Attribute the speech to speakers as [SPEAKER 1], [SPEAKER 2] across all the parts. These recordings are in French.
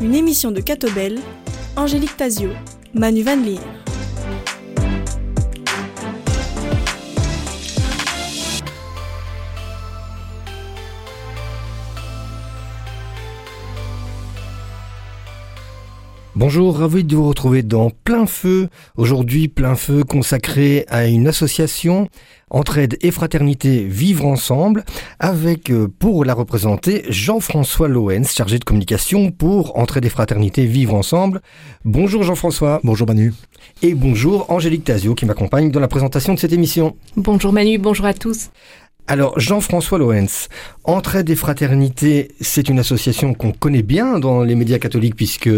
[SPEAKER 1] Une émission de Catobel, Angélique Tazio, Manu Van Leer.
[SPEAKER 2] Bonjour, ravi de vous retrouver dans Plein Feu. Aujourd'hui, Plein Feu consacré à une association Entraide et Fraternité Vivre Ensemble avec, euh, pour la représenter, Jean-François Loens, chargé de communication pour Entraide et Fraternité Vivre Ensemble. Bonjour Jean-François.
[SPEAKER 3] Bonjour Manu.
[SPEAKER 2] Et bonjour Angélique Tazio qui m'accompagne dans la présentation de cette émission.
[SPEAKER 4] Bonjour Manu, bonjour à tous.
[SPEAKER 2] Alors, Jean-François Loens, Entraide et Fraternité, c'est une association qu'on connaît bien dans les médias catholiques puisque,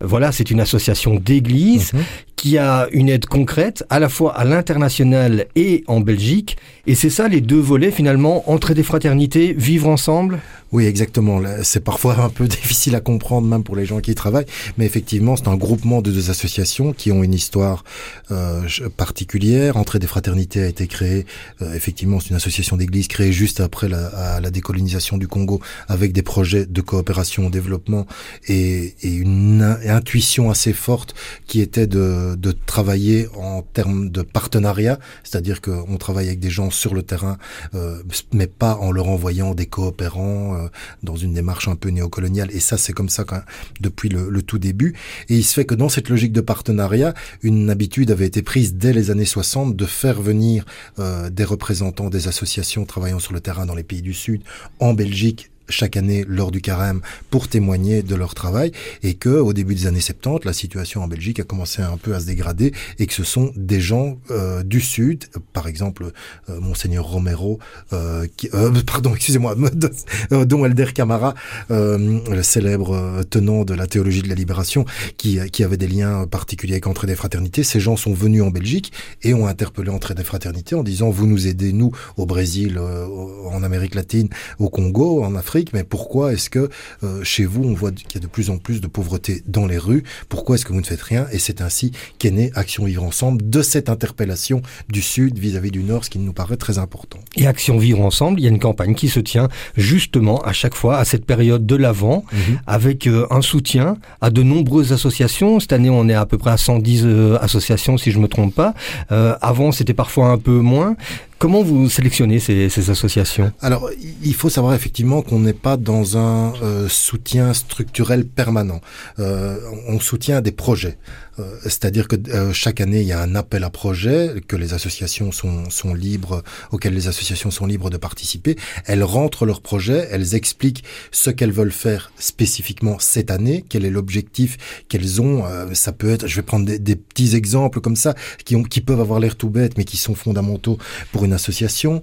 [SPEAKER 2] voilà, c'est une association d'église mhm. qui a une aide concrète à la fois à l'international et en Belgique. Et c'est ça les deux volets finalement, Entraide et Fraternité, vivre ensemble?
[SPEAKER 3] Oui, exactement. C'est parfois un peu difficile à comprendre, même pour les gens qui y travaillent. Mais effectivement, c'est un groupement de deux associations qui ont une histoire euh, particulière. Entrée des fraternités a été créée. Euh, effectivement, c'est une association d'église créée juste après la, la, décolonisation du Congo, avec des projets de coopération au développement et, et une intuition assez forte qui était de, de travailler en termes de partenariat, c'est-à-dire qu'on travaille avec des gens sur le terrain, euh, mais pas en leur envoyant des coopérants euh, dans une démarche un peu néocoloniale. Et ça, c'est comme ça quand, depuis le, tout début. Et il se fait que dans cette logique de partenariat, une habitude avait été prise dès les années 60 de faire venir euh, des représentants des associations travaillant sur le terrain dans les pays du Sud, en Belgique chaque année lors du carême pour témoigner de leur travail et que au début des années 70 la situation en Belgique a commencé un peu à se dégrader et que ce sont des gens euh, du sud par exemple euh, monseigneur Romero euh, qui, euh, pardon excusez-moi dont Elder Camara le célèbre tenant de la théologie de la libération qui, qui avait des liens particuliers avec Entrée des Fraternités. Ces gens sont venus en Belgique et ont interpellé Entrée des Fraternités en disant vous nous aidez nous au Brésil en Amérique latine au Congo en Afrique mais pourquoi est-ce que euh, chez vous, on voit qu'il y a de plus en plus de pauvreté dans les rues? Pourquoi est-ce que vous ne faites rien? Et c'est ainsi qu'est née Action Vivre Ensemble, de cette interpellation du Sud vis-à-vis du Nord, ce qui nous paraît très important.
[SPEAKER 2] Et Action Vivre Ensemble, il y a une campagne qui se tient justement à chaque fois à cette période de l'Avent, mhm. avec euh, un soutien à de nombreuses associations. Cette année, on est à peu près à 110 euh, associations, si je me trompe pas. avant, c'était parfois un peu moins. Comment vous sélectionnez ces, associations?
[SPEAKER 3] Alors, il faut savoir effectivement qu'on n'est pas dans un euh, soutien structurel permanent. Euh, on soutient des projets. Euh, c'est-à-dire que euh, chaque année, il y a un appel à projet que les associations sont, sont libres, auxquelles les associations sont libres de participer. Elles rentrent leurs projets, elles expliquent ce qu'elles veulent faire spécifiquement cette année, quel est l'objectif qu'elles ont. Euh, ça peut être, je vais prendre des, des, petits exemples comme ça, qui, ont, qui peuvent avoir l'air tout bêtes, mais qui sont fondamentaux pour une association.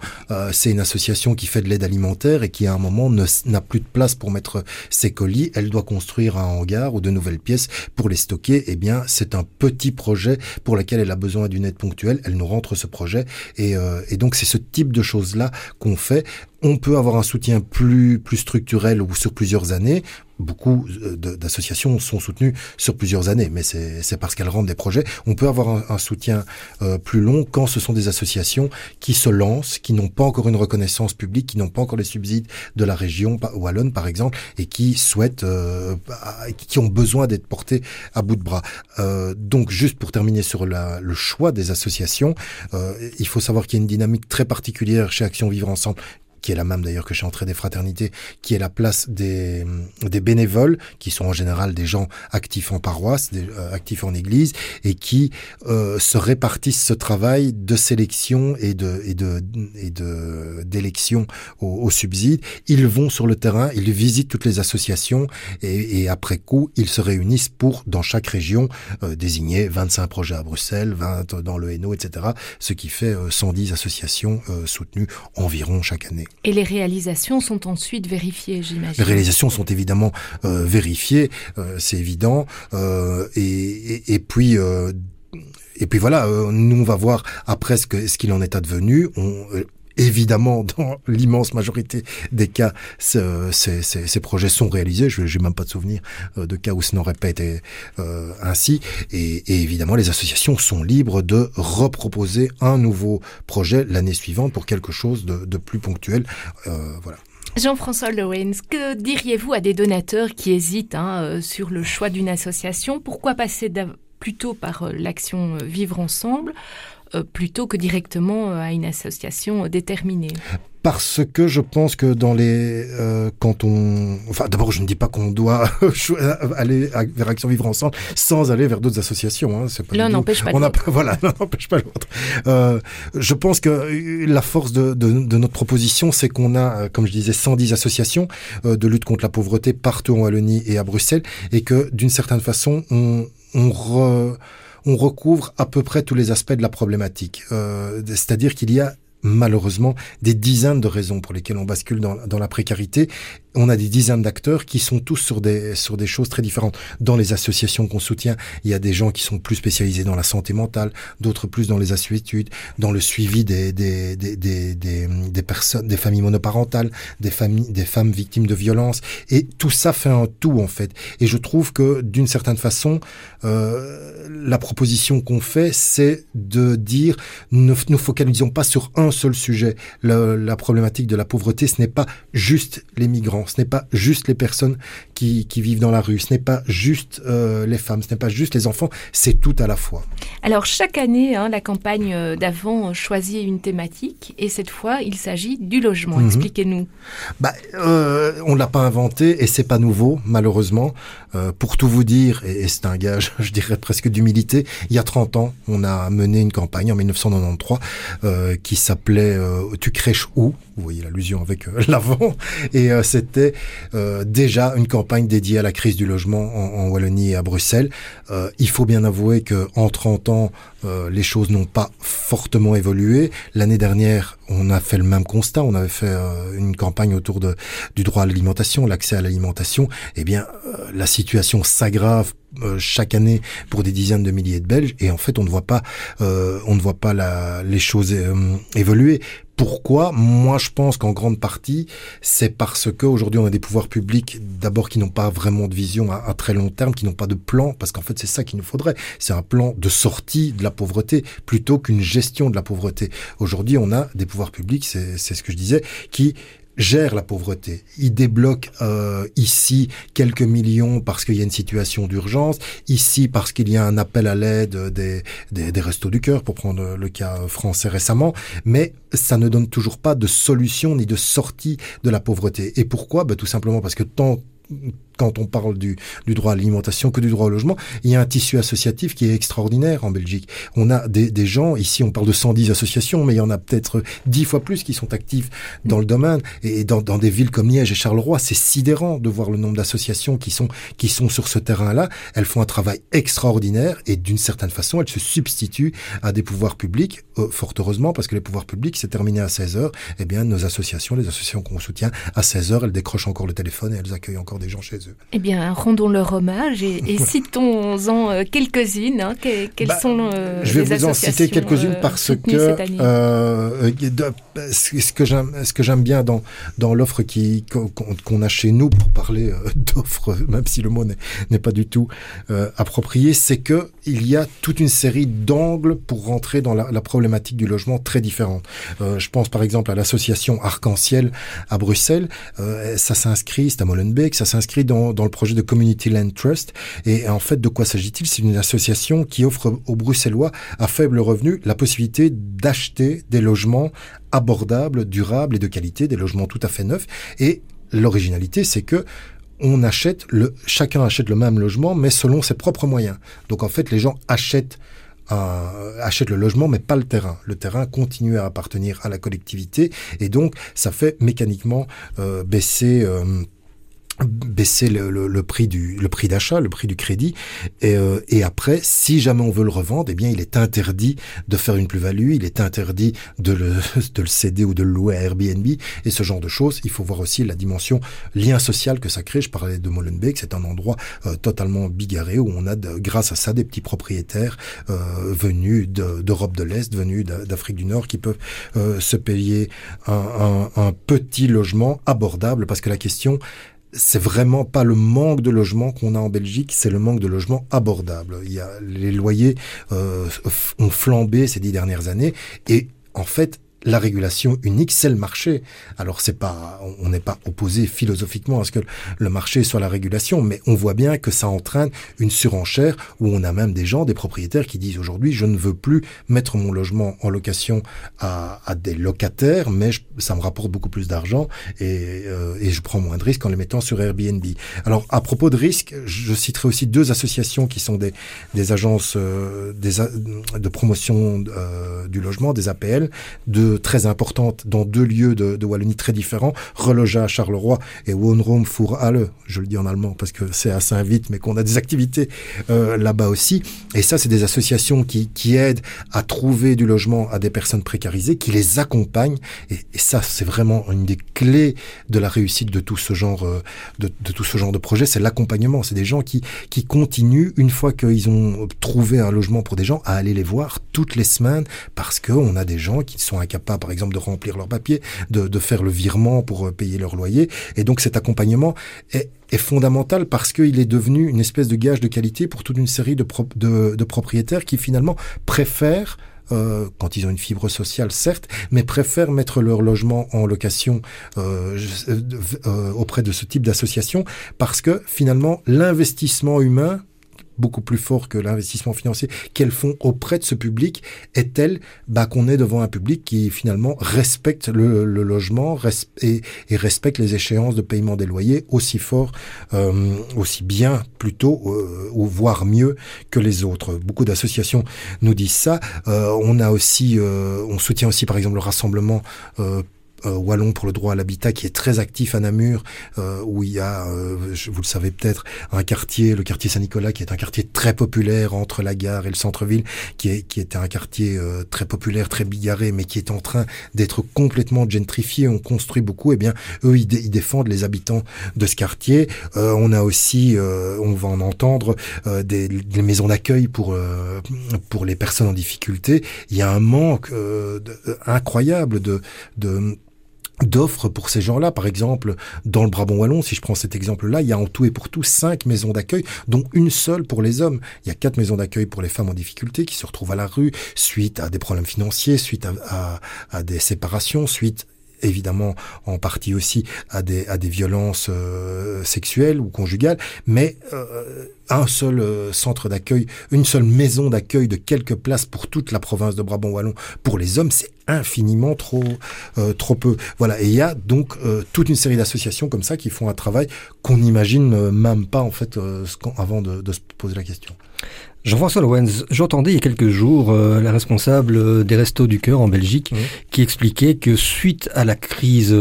[SPEAKER 3] C'est une association qui fait de l'aide alimentaire et qui à un moment n'a plus de place pour mettre ses colis. Elle doit construire un hangar ou de nouvelles pièces pour les stocker. Eh bien, un petit projet pour lequel elle a besoin d'une aide ponctuelle. Elle nous rentre ce projet et, euh, et donc c'est ce type de choses-là qu'on fait. On peut avoir un soutien plus, plus structurel ou sur plusieurs années. Beaucoup euh, d'associations sont soutenues sur plusieurs années, mais c'est parce qu'elles rendent des projets. On peut avoir un, soutien euh, plus long quand ce sont des associations qui se lancent, qui n'ont pas encore une reconnaissance publique, qui n'ont pas encore les subsides de la région wallonne, par exemple, et qui souhaitent, euh, qui ont besoin d'être portées à bout de bras. Donc, juste pour terminer sur le choix des associations, il faut savoir qu'il y a une dynamique très particulière chez Action Vivre Ensemble qui est la même d'ailleurs que chez Entrée des Fraternités, qui est la place des, des bénévoles, qui sont en général des gens actifs en paroisse, euh, actifs en église, et qui euh, se répartissent ce travail de sélection et de et de et de d'élection au, au, subside. Ils vont sur le terrain, ils visitent toutes les associations, et, et après coup, ils se réunissent pour dans chaque région euh, désigner 25 projets à Bruxelles, 20 dans le Hainaut, etc. Ce qui fait 110 associations soutenues environ chaque année.
[SPEAKER 4] Et les réalisations sont ensuite vérifiées, j'imagine.
[SPEAKER 3] Les réalisations sont évidemment euh, vérifiées, euh, c'est évident. Euh, et, et, puis. Euh, et puis voilà, euh, nous on va voir après ce qu'il en est advenu. Euh, Évidemment, dans l'immense majorité des cas, ce, ces, projets sont réalisés. Je n'ai même pas de souvenir euh, de cas où ce n'aurait pas été euh, ainsi. Et, évidemment, les associations sont libres de reproposer un nouveau projet l'année suivante pour quelque chose de, plus ponctuel. Euh, voilà.
[SPEAKER 4] Jean-François Lowens, que diriez-vous à des donateurs qui hésitent hein, sur le choix d'une association? Pourquoi passer plutôt par l'action Vivre ensemble? Plutôt que directement à une association déterminée.
[SPEAKER 3] Parce que je pense que dans les euh, quand on enfin d'abord je ne dis pas qu'on doit aller vers Action Vivre Ensemble sans aller vers d'autres associations hein,
[SPEAKER 4] l'un n'empêche pas l'autre.
[SPEAKER 3] voilà l'un n'empêche pas l'autre. Euh, je pense que la force de, de, de notre proposition c'est qu'on a comme je disais 110 associations euh, de lutte contre la pauvreté partout en Wallonie et à Bruxelles et que d'une certaine façon on on re, on recouvre à peu près tous les aspects de la problématique. Euh, C'est-à-dire qu'il y a malheureusement des dizaines de raisons pour lesquelles on bascule dans, dans la précarité on a des dizaines d'acteurs qui sont tous sur des sur des choses très différentes. Dans les associations qu'on soutient, il y a des gens qui sont plus spécialisés dans la santé mentale, d'autres plus dans les assuétudes, dans le suivi des des, des des, des, personnes, des familles monoparentales, des familles des femmes victimes de violences. Et tout ça fait un tout en fait. Et je trouve que d'une certaine façon, euh, la proposition qu'on fait, c'est de dire ne nous focalisons pas sur un seul sujet. la problématique de la pauvreté, ce n'est pas juste les migrants ce n'est pas juste les personnes qui, vivent dans la rue, ce n'est pas juste euh, les femmes, ce n'est pas juste les enfants, c'est tout à la fois.
[SPEAKER 4] Alors chaque année, hein, la campagne euh, d'avant choisit une thématique et cette fois, il s'agit du logement. Mhm. Expliquez-nous.
[SPEAKER 3] Bah, euh, on l'a pas inventé et c'est pas nouveau, malheureusement. Euh, pour tout vous dire, et, c'est un gage, je dirais presque d'humilité, il y a 30 ans, on a mené une campagne en 1993 qui s'appelait Tu crèches où? Vous voyez l'allusion avec l'avant. Et c'était déjà une campagne dédiée à la crise du logement en, Wallonie et à Bruxelles. Euh, il faut bien avouer que en 30 ans, euh, les choses n'ont pas fortement évolué. L'année dernière, on a fait le même constat. On avait fait euh, une campagne autour du droit à l'alimentation, l'accès à l'alimentation. Eh bien, la situation s'aggrave chaque année pour des dizaines de milliers de Belges et en fait on ne voit pas on ne voit pas les choses évoluer pourquoi? Moi, je pense qu'en grande partie, c'est parce qu'aujourd'hui, on a des pouvoirs publics, d'abord, qui n'ont pas vraiment de vision à, très long terme, qui n'ont pas de plan, parce qu'en fait, c'est ça qu'il nous faudrait. C'est un plan de sortie de la pauvreté, plutôt qu'une gestion de la pauvreté. Aujourd'hui, on a des pouvoirs publics, c'est ce que je disais, qui gère la pauvreté. Il débloque euh, ici quelques millions parce qu'il y a une situation d'urgence, ici parce qu'il y a un appel à l'aide des, des, des, restos du cœur, pour prendre le cas français récemment, mais ça ne donne toujours pas de solution ni de sortie de la pauvreté. Et pourquoi? Ben, Tout simplement parce que tant quand on parle du, du, droit à l'alimentation que du droit au logement, il y a un tissu associatif qui est extraordinaire en Belgique. On a des, des gens, ici on parle de 110 associations, mais il y en a peut-être 10 fois plus qui sont actifs dans le domaine. Et dans, dans des villes comme Liège et Charleroi, c'est sidérant de voir le nombre d'associations qui sont, qui sont sur ce terrain-là. Elles font un travail extraordinaire et d'une certaine façon, elles se substituent à des pouvoirs publics, euh, fort heureusement, parce que les pouvoirs publics, c'est terminé à 16 heures. Eh bien, nos associations, les associations qu'on soutient, à 16 heures, elles décrochent encore le téléphone et elles accueillent encore des gens chez eux.
[SPEAKER 4] Eh bien, rendons leur hommage et, citons-en euh, quelques-unes. Hein. quelles bah, sont euh,
[SPEAKER 3] Je vais vous en citer quelques-unes euh, parce que ce que j'aime, ce que j'aime bien dans dans l'offre qui qu'on a chez nous pour parler d'offres, même si le mot n'est pas du tout approprié, c'est que il y a toute une série d'angles pour rentrer dans la, la, problématique du logement très différente. je pense par exemple à l'association Arc-en-Ciel à Bruxelles. ça s'inscrit, c'est à Molenbeek, ça s'inscrit dans, dans le projet de Community Land Trust. Et en fait, de quoi s'agit-il? C'est une association qui offre aux Bruxellois à faible revenu la possibilité d'acheter des logements abordables, durables et de qualité, des logements tout à fait neufs. Et l'originalité, c'est que achète chacun achète le même logement, mais selon ses propres moyens. Donc en fait, les gens achètent achètent le logement mais pas le terrain. Le terrain continue à appartenir à la collectivité et donc ça fait mécaniquement euh, baisser euh, baisser le, le, prix du le prix d'achat, le prix du crédit, et, euh, et, après, si jamais on veut le revendre, eh bien, il est interdit de faire une plus-value, il est interdit de le, de le céder ou de le louer à Airbnb et ce genre de choses. Il faut voir aussi la dimension lien social que ça crée. Je parlais de Molenbeek, c'est un endroit euh, totalement bigarré où on a, grâce à ça, des petits propriétaires euh, venus d'Europe de, l'Est, venus d'Afrique du Nord, qui peuvent euh, se payer un, un petit logement abordable, parce que la question c'est vraiment pas le manque de logements qu'on a en Belgique, c'est le manque de logements abordables. Il y a les loyers euh, ont flambé ces dix dernières années et en fait la régulation unique, c'est le marché. Alors c'est pas, on n'est pas opposé philosophiquement à ce que le marché soit la régulation, mais on voit bien que ça entraîne une surenchère où on a même des gens, des propriétaires qui disent aujourd'hui je ne veux plus mettre mon logement en location à, à des locataires, mais ça me rapporte beaucoup plus d'argent et, euh, et, je prends moins de risques en les mettant sur Airbnb. Alors à propos de risques, je citerai aussi deux associations qui sont des, des agences euh, des, de promotion euh, du logement, des APL, très importantes dans deux lieux de, Wallonie très différents, Reloja à Charleroi et Wohnraum für alle, je le dis en allemand parce que c'est à Saint-Vite, mais qu'on a des activités euh, là-bas aussi. Et ça, c'est des associations qui, aident à trouver du logement à des personnes précarisées, qui les accompagnent. Et, et ça, c'est vraiment une des clés de la réussite de tout ce genre euh, de, de tout ce genre de projet, c'est l'accompagnement. C'est des gens qui, qui continuent, une fois qu'ils ont trouvé un logement pour des gens, à aller les voir toutes les semaines parce qu'on a des gens qui sont incapables pas, par exemple, de remplir leurs papiers, de, faire le virement pour euh, payer leur loyer. Et donc cet accompagnement est, fondamental parce qu'il est devenu une espèce de gage de qualité pour toute une série de, pro de, de propriétaires qui finalement préfèrent euh, quand ils ont une fibre sociale, certes, mais préfèrent mettre leur logement en location euh, auprès de ce type d'association parce que finalement, l'investissement humain beaucoup plus fort que l'investissement financier qu'elles font auprès de ce public est tel bah, qu'on est devant un public qui finalement respecte le, logement et, respecte les échéances de paiement des loyers aussi fort, euh, aussi bien plutôt, euh, ou voire mieux que les autres? Beaucoup d'associations nous disent ça. Euh, on a aussi, euh, on soutient aussi par exemple le rassemblement euh, wallon pour le droit à l'habitat qui est très actif à Namur, euh, où il y a, euh, vous le savez peut-être, un quartier, le quartier Saint-Nicolas, qui est un quartier très populaire entre la gare et le centre-ville, qui est qui était un quartier euh, très populaire, très bigarré, mais qui est en train d'être complètement gentrifié. On construit beaucoup. Et eh bien, eux, ils, ils, défendent les habitants de ce quartier. Euh, on a aussi, euh, on va en entendre, des, des, maisons d'accueil pour pour les personnes en difficulté. Il y a un manque incroyable de de d'offres pour ces gens-là. Par exemple, dans le Brabant Wallon, si je prends cet exemple-là, il y a en tout et pour tout cinq maisons d'accueil, dont une seule pour les hommes. Il y a quatre maisons d'accueil pour les femmes en difficulté qui se retrouvent à la rue suite à des problèmes financiers, suite à, à, à des séparations, suite évidemment en partie aussi à des, à des violences euh, sexuelles ou conjugales, mais euh, un seul euh, centre d'accueil, une seule maison d'accueil de quelques places pour toute la province de Brabant-Wallon pour les hommes, c'est infiniment trop euh, trop peu. Voilà, et il y a donc euh, toute une série d'associations comme ça qui font un travail qu'on n'imagine même pas en fait avant de se poser la question.
[SPEAKER 2] Jean-François Lowens, j'entendais il y a quelques jours euh, la responsable des Restos du Cœur en Belgique mmh. qui expliquait que suite à la crise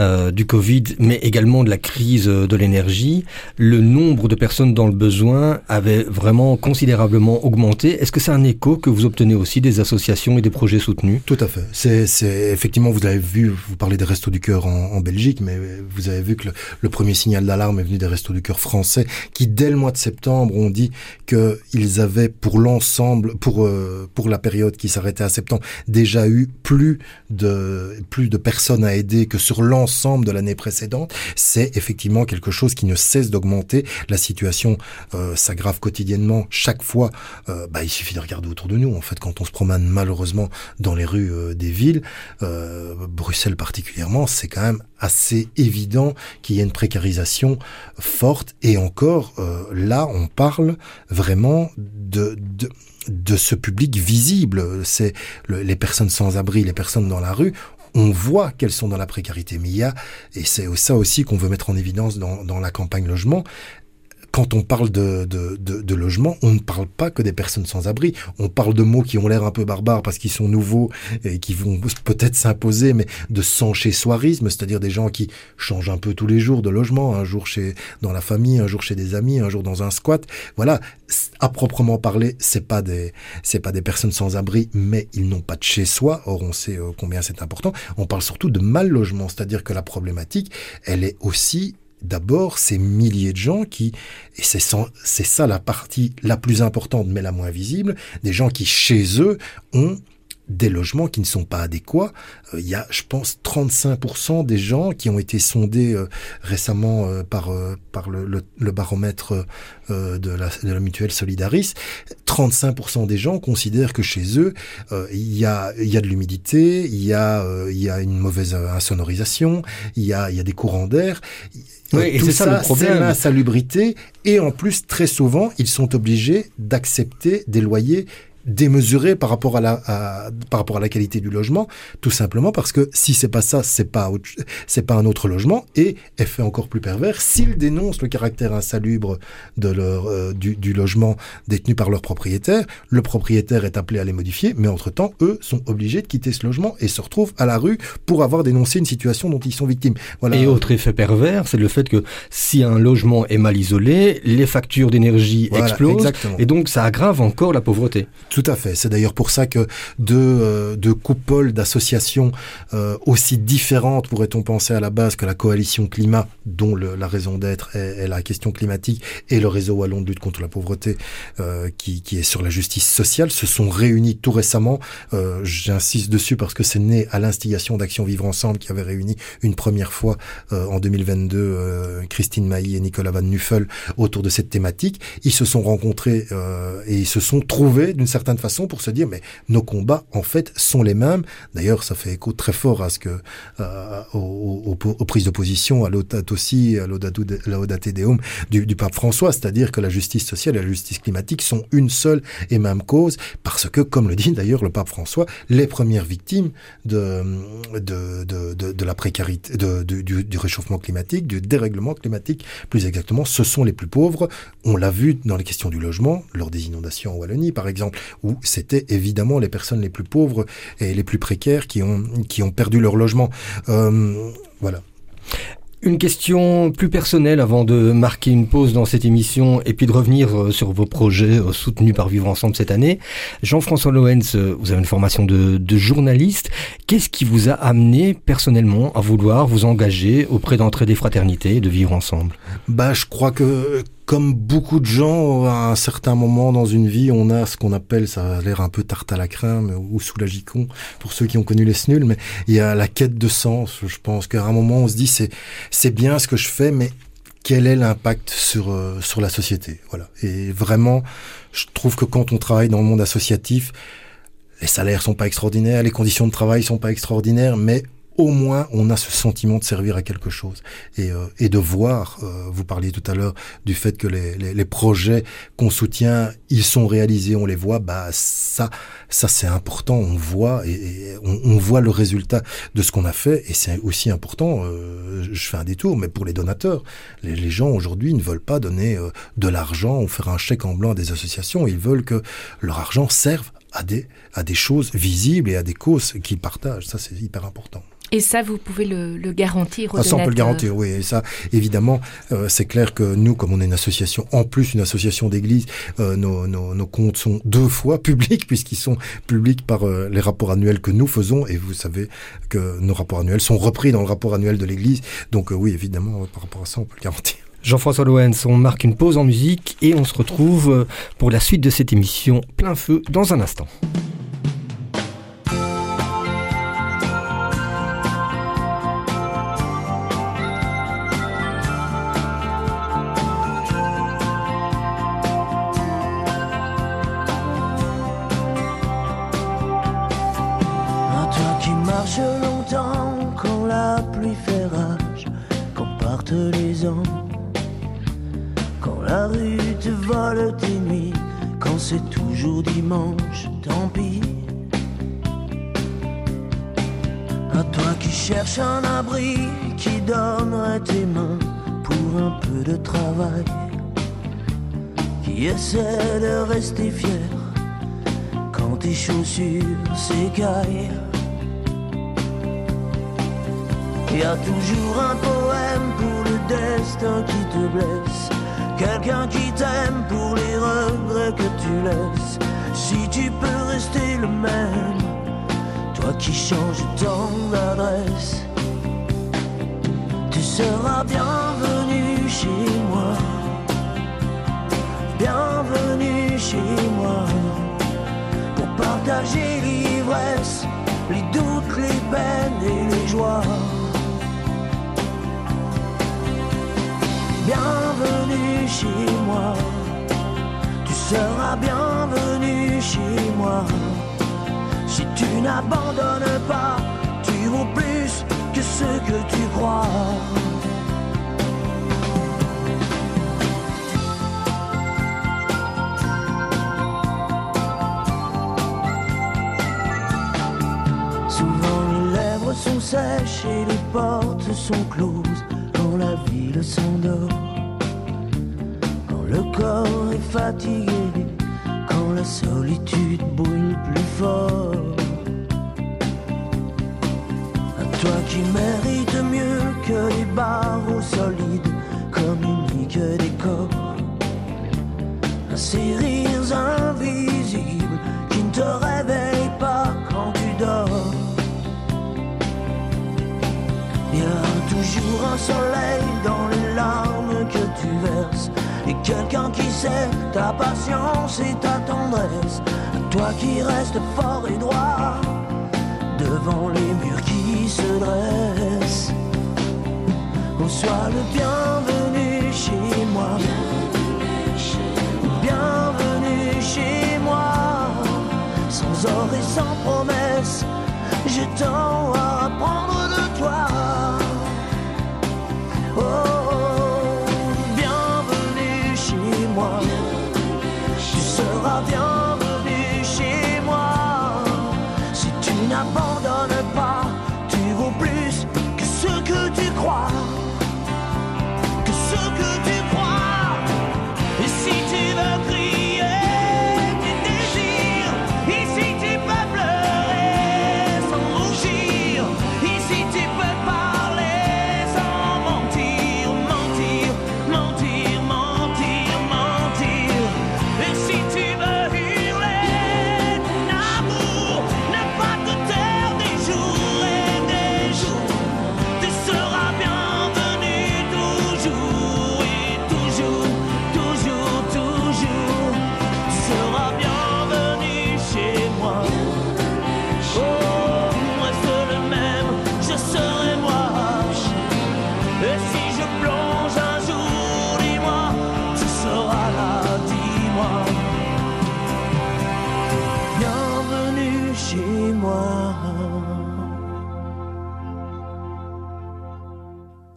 [SPEAKER 2] euh, du Covid, mais également de la crise de l'énergie, le nombre de personnes dans le besoin avait vraiment considérablement augmenté. Est-ce que c'est un écho que vous obtenez aussi des associations et des projets soutenus?
[SPEAKER 3] Tout à fait. C'est, c'est effectivement, vous avez vu, vous parlez des Restos du Cœur en, en Belgique, mais vous avez vu que le, le premier signal d'alarme est venu des Restos du Cœur français qui, dès le mois de septembre, ont dit qu'ils avaient pour l'ensemble, pour euh, pour la période qui s'arrêtait à septembre, déjà eu plus de plus de personnes à aider que sur l'ensemble de l'année précédente. C'est effectivement quelque chose qui ne cesse d'augmenter. La situation euh, s'aggrave quotidiennement. Chaque fois, euh, bah, il suffit de regarder autour de nous. En fait, quand on se promène malheureusement dans les rues des villes, Bruxelles particulièrement, c'est quand même assez évident qu'il y a une précarisation forte. Et encore, là, on parle vraiment de, de, de ce public visible. C'est le, les personnes sans abri, les personnes dans la rue on voit qu'elles sont dans la précarité. Mais il y a, et c'est ça aussi qu'on veut mettre en évidence dans, dans la campagne logement, quand on parle de, de, de, de, logement, on ne parle pas que des personnes sans abri. On parle de mots qui ont l'air un peu barbares parce qu'ils sont nouveaux et qui vont peut-être s'imposer, mais de sans-chez-soirisme, c'est-à-dire des gens qui changent un peu tous les jours de logement, un jour chez dans la famille, un jour chez des amis, un jour dans un squat. Voilà, à proprement parler, c'est pas des c'est pas des personnes sans abri, mais ils n'ont pas de chez soi. Or, on sait euh, combien c'est important. On parle surtout de mal logement, c'est-à-dire que la problématique, elle est aussi d'abord ces milliers de gens qui, et c'est ça la partie la plus importante mais la moins visible, des gens qui chez eux ont des logements qui ne sont pas adéquats. Euh, il y a, je pense, 35% des gens qui ont été sondés euh, récemment euh, par, par le, le, baromètre de, la, de la mutuelle Solidaris. 35% des gens considèrent que chez eux, il y, a, il y a de l'humidité, il, y a, il y a une mauvaise insonorisation, il y a, il y a des courants d'air.
[SPEAKER 2] Oui, et c'est ça, ça le problème.
[SPEAKER 3] l'insalubrité. Et en plus, très souvent, ils sont obligés d'accepter des loyers démesuré par rapport à la par rapport à la qualité du logement tout simplement parce que si c'est pas ça c'est pas c'est pas un autre logement et effet encore plus pervers s'ils dénoncent le caractère insalubre de leur euh, du, du, logement détenu par leur propriétaire le propriétaire est appelé à les modifier mais entre temps eux sont obligés de quitter ce logement et se retrouvent à la rue pour avoir dénoncé une situation dont ils sont victimes.
[SPEAKER 2] Voilà. Et autre effet pervers c'est le fait que si un logement est mal isolé les factures d'énergie explosent exactement. et donc ça aggrave encore la pauvreté
[SPEAKER 3] tout à fait. C'est d'ailleurs pour ça que deux, euh, deux coupoles d'associations euh, aussi différentes, pourrait-on penser à la base, que la coalition climat, dont le, la raison d'être est, la question climatique, et le réseau wallon de lutte contre la pauvreté, euh, qui, qui, est sur la justice sociale, se sont réunis tout récemment. Euh, j'insiste dessus parce que c'est né à l'instigation d'Action Vivre Ensemble, qui avait réuni une première fois euh, en 2022 Christine Mailly et Nicolas Van Nuffel autour de cette thématique. Ils se sont rencontrés et ils se sont trouvés d'une certaine certaine façon pour se dire mais nos combats en fait sont les mêmes. D'ailleurs, ça fait écho très fort à ce que euh, aux, prises de position, à l'audat aussi, à l'audate deum du, pape François, c'est-à-dire que la justice sociale et la justice climatique sont une seule et même cause, parce que, comme le dit d'ailleurs le pape François, les premières victimes de de, de, la précarité, de, du réchauffement climatique, du dérèglement climatique, plus exactement, ce sont les plus pauvres. On l'a vu dans les questions du logement, lors des inondations en Wallonie, par exemple, où c'était évidemment les personnes les plus pauvres et les plus précaires qui ont, qui ont perdu leur logement. Euh, voilà.
[SPEAKER 2] Une question plus personnelle avant de marquer une pause dans cette émission et puis de revenir euh, sur vos projets euh, soutenus par Vivre Ensemble cette année. Jean-François Loens, vous avez une formation de, de journaliste. Qu'est-ce qui vous a amené personnellement à vouloir vous engager auprès d'entrée fraternités et de Vivre Ensemble?
[SPEAKER 3] Bah, je crois que comme beaucoup de gens, à un certain moment dans une vie, on a ce qu'on appelle, ça a l'air un peu tarte à la crème ou sous la gicon pour ceux qui ont connu les snuls, mais il y a la quête de sens. Je pense qu'à un moment, on se dit c'est bien ce que je fais, mais quel est l'impact sur euh, sur la société? Voilà. Et vraiment, je trouve que quand on travaille dans le monde associatif, les salaires sont pas extraordinaires, les conditions de travail sont pas extraordinaires, mais au moins on a ce sentiment de servir à quelque chose. Et, euh, et de voir, euh, vous parliez tout à l'heure du fait que les, les, les projets qu'on soutient, ils sont réalisés, on les voit, bah ça, ça c'est important, on voit et, on, on, voit le résultat de ce qu'on a fait. Et c'est aussi important, euh, je fais un détour, mais pour les donateurs, les, gens aujourd'hui ne veulent pas donner de l'argent ou faire un chèque en blanc à des associations, ils veulent que leur argent serve à des, à des choses visibles et à des causes qu'ils partagent, ça c'est hyper important.
[SPEAKER 4] Et ça, vous pouvez le, le garantir aux ah,
[SPEAKER 3] Ça, on peut le garantir, oui. Et ça, évidemment, euh, c'est clair que nous, comme on est une association, en plus une association d'église, euh, nos, nos, nos, comptes sont deux fois publics, puisqu'ils sont publics par euh, les rapports annuels que nous faisons. Et vous savez que nos rapports annuels sont repris dans le rapport annuel de l'église. Donc euh, oui, évidemment, par rapport à ça, on peut le garantir.
[SPEAKER 2] Jean-François Loens, on marque une pause en musique et on se retrouve pour la suite de cette émission plein feu dans un instant.
[SPEAKER 5] Tu seras bienvenue chez moi.
[SPEAKER 6] Si tu n'abandonnes pas, tu vaux plus que ce que tu crois. Souvent les lèvres sont sèches et les portes sont closes quand la ville s'endort. Le corps est fatigué, quand la solitude brûle plus fort. À toi qui mérites mieux que les barreaux solides, communique des corps. À ces rires invisibles qui ne te réveillent pas quand tu dors. Il y a toujours un soleil dans les larmes quelqu'un qui sait ta patience et ta tendresse. Toi qui restes fort et droit devant les murs qui se dressent. On soit le bienvenu chez moi. Bienvenue chez moi. Sans or et sans promesse, je tends à apprendre de toi.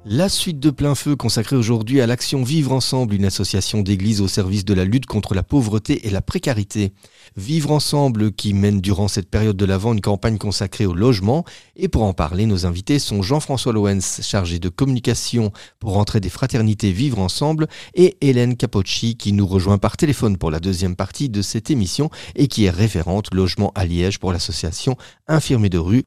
[SPEAKER 5] La suite de plein feu consacrée aujourd'hui à l'action Vivre Ensemble, une association d'églises au service de la lutte contre la pauvreté et la précarité. Vivre Ensemble qui mène durant cette période de l'Avent une campagne consacrée au logement. Et pour en parler, nos invités sont Jean-François Loens, chargé de communication pour rentrer des fraternités Vivre Ensemble, et Hélène Capocci qui nous rejoint par téléphone pour la deuxième partie de cette émission et qui est référente logement à Liège pour l'association Infirmiers de rue.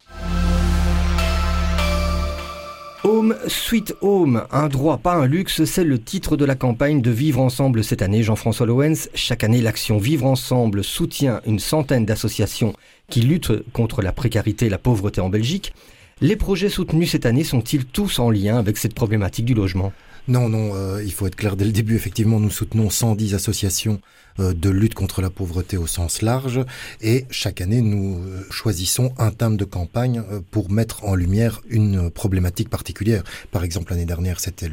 [SPEAKER 5] Home Sweet Home, un droit pas un luxe, c'est le titre de la campagne de Vivre Ensemble cette année. Jean-François Loens, chaque année l'action Vivre Ensemble soutient une centaine d'associations qui luttent contre la précarité et la pauvreté en Belgique. Les projets soutenus cette année sont-ils tous en lien avec cette problématique du logement?
[SPEAKER 3] Non, non, euh, il faut être clair dès le début. Effectivement, nous soutenons 110 associations euh, de lutte contre la pauvreté au sens large et chaque année, nous euh, choisissons un thème de campagne pour mettre en lumière une problématique particulière. Par exemple, l'année dernière, c'était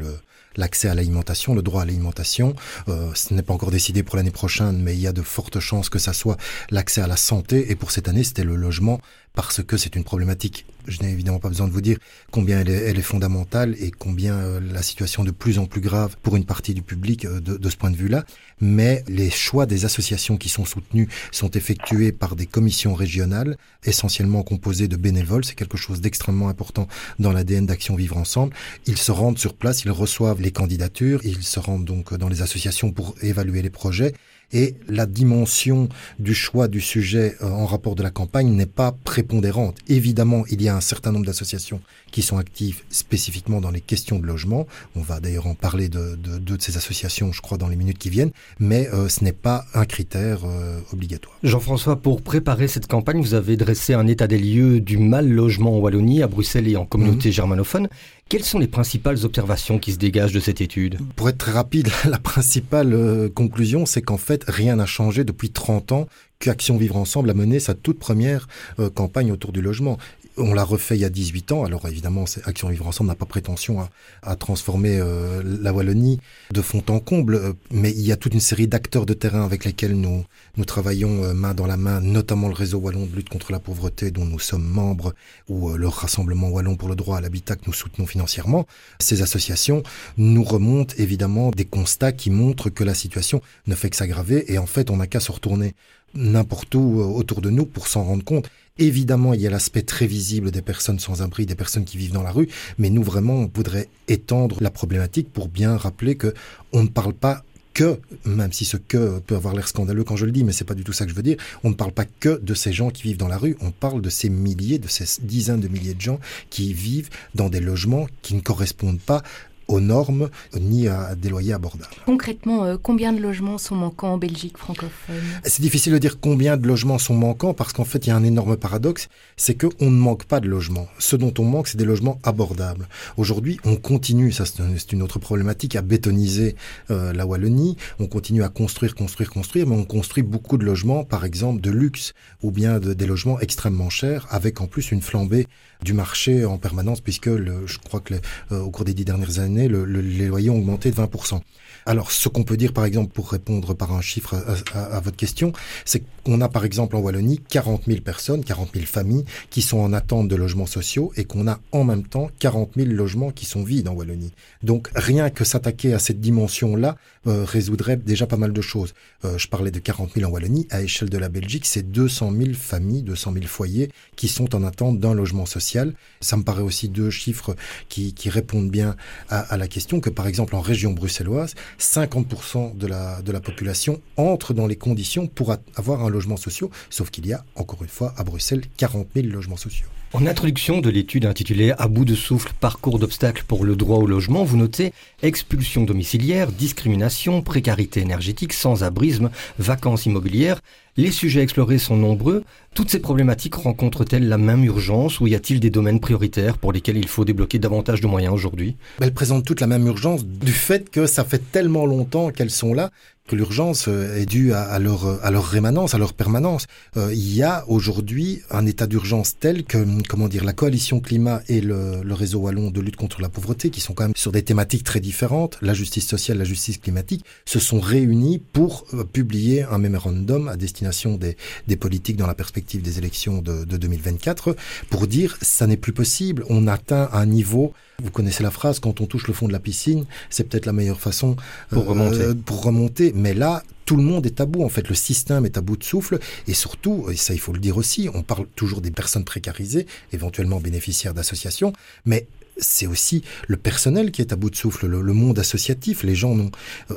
[SPEAKER 3] l'accès à l'alimentation, le droit à l'alimentation. Ce n'est pas encore décidé pour l'année prochaine, mais il y a de fortes chances que ça soit l'accès à la santé. Et pour cette année, c'était le logement parce que c'est une problématique. Je n'ai évidemment pas besoin de vous dire combien elle est, fondamentale et combien euh, la situation de plus en plus grave pour une partie du public euh, de, de, ce point de vue-là. Mais les choix des associations qui sont soutenues sont effectués par des commissions régionales, essentiellement composées de bénévoles. C'est quelque chose d'extrêmement important dans l'ADN d'Action Vivre Ensemble. Ils se rendent sur place, ils reçoivent les candidatures, ils se rendent donc dans les associations pour évaluer les projets et la dimension du choix du sujet euh, en rapport de la campagne n'est pas prépondérante. Évidemment, il y a un certain nombre d'associations qui sont actives spécifiquement dans les questions de logement. On va d'ailleurs en parler de, de, de, ces associations, je crois, dans les minutes qui viennent, mais euh, ce n'est pas un critère euh, obligatoire.
[SPEAKER 5] Jean-François, pour préparer cette campagne, vous avez dressé un état des lieux du mal logement en Wallonie, à Bruxelles et en communauté mmh. germanophone. Quelles sont les principales observations qui se dégagent de cette étude
[SPEAKER 3] Pour être très rapide, la principale euh, conclusion, c'est qu'en fait, rien n'a changé depuis 30 ans qu'Action Vivre Ensemble a mené sa toute première euh, campagne autour du logement. On l'a refait il y a 18 ans. Alors évidemment, Action Vivre Ensemble n'a pas prétention à, transformer euh, la Wallonie de fond en comble, euh, mais il y a toute une série d'acteurs de terrain avec lesquels nous, nous travaillons euh, main dans la main, notamment le réseau wallon de lutte contre la pauvreté dont nous sommes membres, ou le Rassemblement wallon pour le droit à l'habitat que nous soutenons financièrement. Ces associations nous remontent évidemment des constats qui montrent que la situation ne fait que s'aggraver et en fait on n'a qu'à se retourner n'importe où autour de nous pour s'en rendre compte. Évidemment, il y a l'aspect très visible des personnes sans abri, des personnes qui vivent dans la rue, mais nous vraiment, on voudrait étendre la problématique pour bien rappeler que on ne parle pas que, même si ce que peut avoir l'air scandaleux quand je le dis, mais c'est pas du tout ça que je veux dire, on ne parle pas que de ces gens qui vivent dans la rue, on parle de ces milliers, de ces dizaines de milliers de gens qui vivent dans des logements qui ne correspondent pas aux normes ni à des loyers abordables.
[SPEAKER 4] Concrètement, euh, combien de logements sont manquants en Belgique francophone?
[SPEAKER 3] C'est difficile de dire combien de logements sont manquants parce qu'en fait, il y a un énorme paradoxe, c'est qu'on ne manque pas de logements. Ce dont on manque, c'est des logements abordables. Aujourd'hui, on continue, ça c'est une autre problématique, à bétoniser euh, la Wallonie. On continue à construire, construire, construire, mais on construit beaucoup de logements, par exemple de luxe ou bien de, des logements extrêmement chers, avec en plus une flambée du marché en permanence, puisque le, je crois que le, euh, au cours des dix dernières années, le, les loyers ont augmenté de 20%. Alors, ce qu'on peut dire, par exemple, pour répondre par un chiffre à votre question, c'est qu'on a, par exemple, en Wallonie, 40 000 personnes, 40 000 familles qui sont en attente de logements sociaux et qu'on a en même temps 40 000 logements qui sont vides en Wallonie. Donc, rien que s'attaquer à cette dimension-là euh, résoudrait déjà pas mal de choses. Euh, je parlais de 40 000 en Wallonie. À échelle de la Belgique, c'est 200 000 familles, 200 000 foyers qui sont en attente d'un logement social. Ça me paraît aussi deux chiffres qui, répondent bien à, la question que, par exemple, en région bruxelloise, 50% de la, de la population entre dans les conditions pour avoir un logement social, sauf qu'il y a, encore une fois, à Bruxelles, 40 000 logements sociaux.
[SPEAKER 2] En introduction de l'étude intitulée À bout de souffle, parcours d'obstacles pour le droit au logement, vous notez expulsion domiciliaire, discrimination, précarité énergétique, sans-abrisme, vacances immobilières. Les sujets explorés sont nombreux. Toutes ces problématiques rencontrent-elles la même urgence ou y a-t-il des domaines prioritaires pour lesquels il faut débloquer davantage de moyens aujourd'hui?
[SPEAKER 3] Elles présentent toute la même urgence du fait que ça fait tellement longtemps qu'elles sont là que l'urgence est due à, à, leur, à leur rémanence, à leur permanence. Euh, il y a aujourd'hui un état d'urgence tel que, comment dire, la coalition climat et le, le, réseau wallon de lutte contre la pauvreté, qui sont quand même sur des thématiques très différentes, la justice sociale, la justice climatique, se sont réunis pour euh, publier un mémorandum à destination des, des politiques dans la perspective des élections de, de 2024 pour dire ça n'est plus possible, on atteint un niveau vous connaissez la phrase, quand on touche le fond de la piscine, c'est peut-être la meilleure façon
[SPEAKER 2] pour, euh, remonter.
[SPEAKER 3] pour remonter. Mais là, tout le monde est à bout. En fait, le système est à bout de souffle. Et surtout, et ça il faut le dire aussi, on parle toujours des personnes précarisées, éventuellement bénéficiaires d'associations, mais c'est aussi le personnel qui est à bout de souffle, le, le monde associatif. Les gens, ont,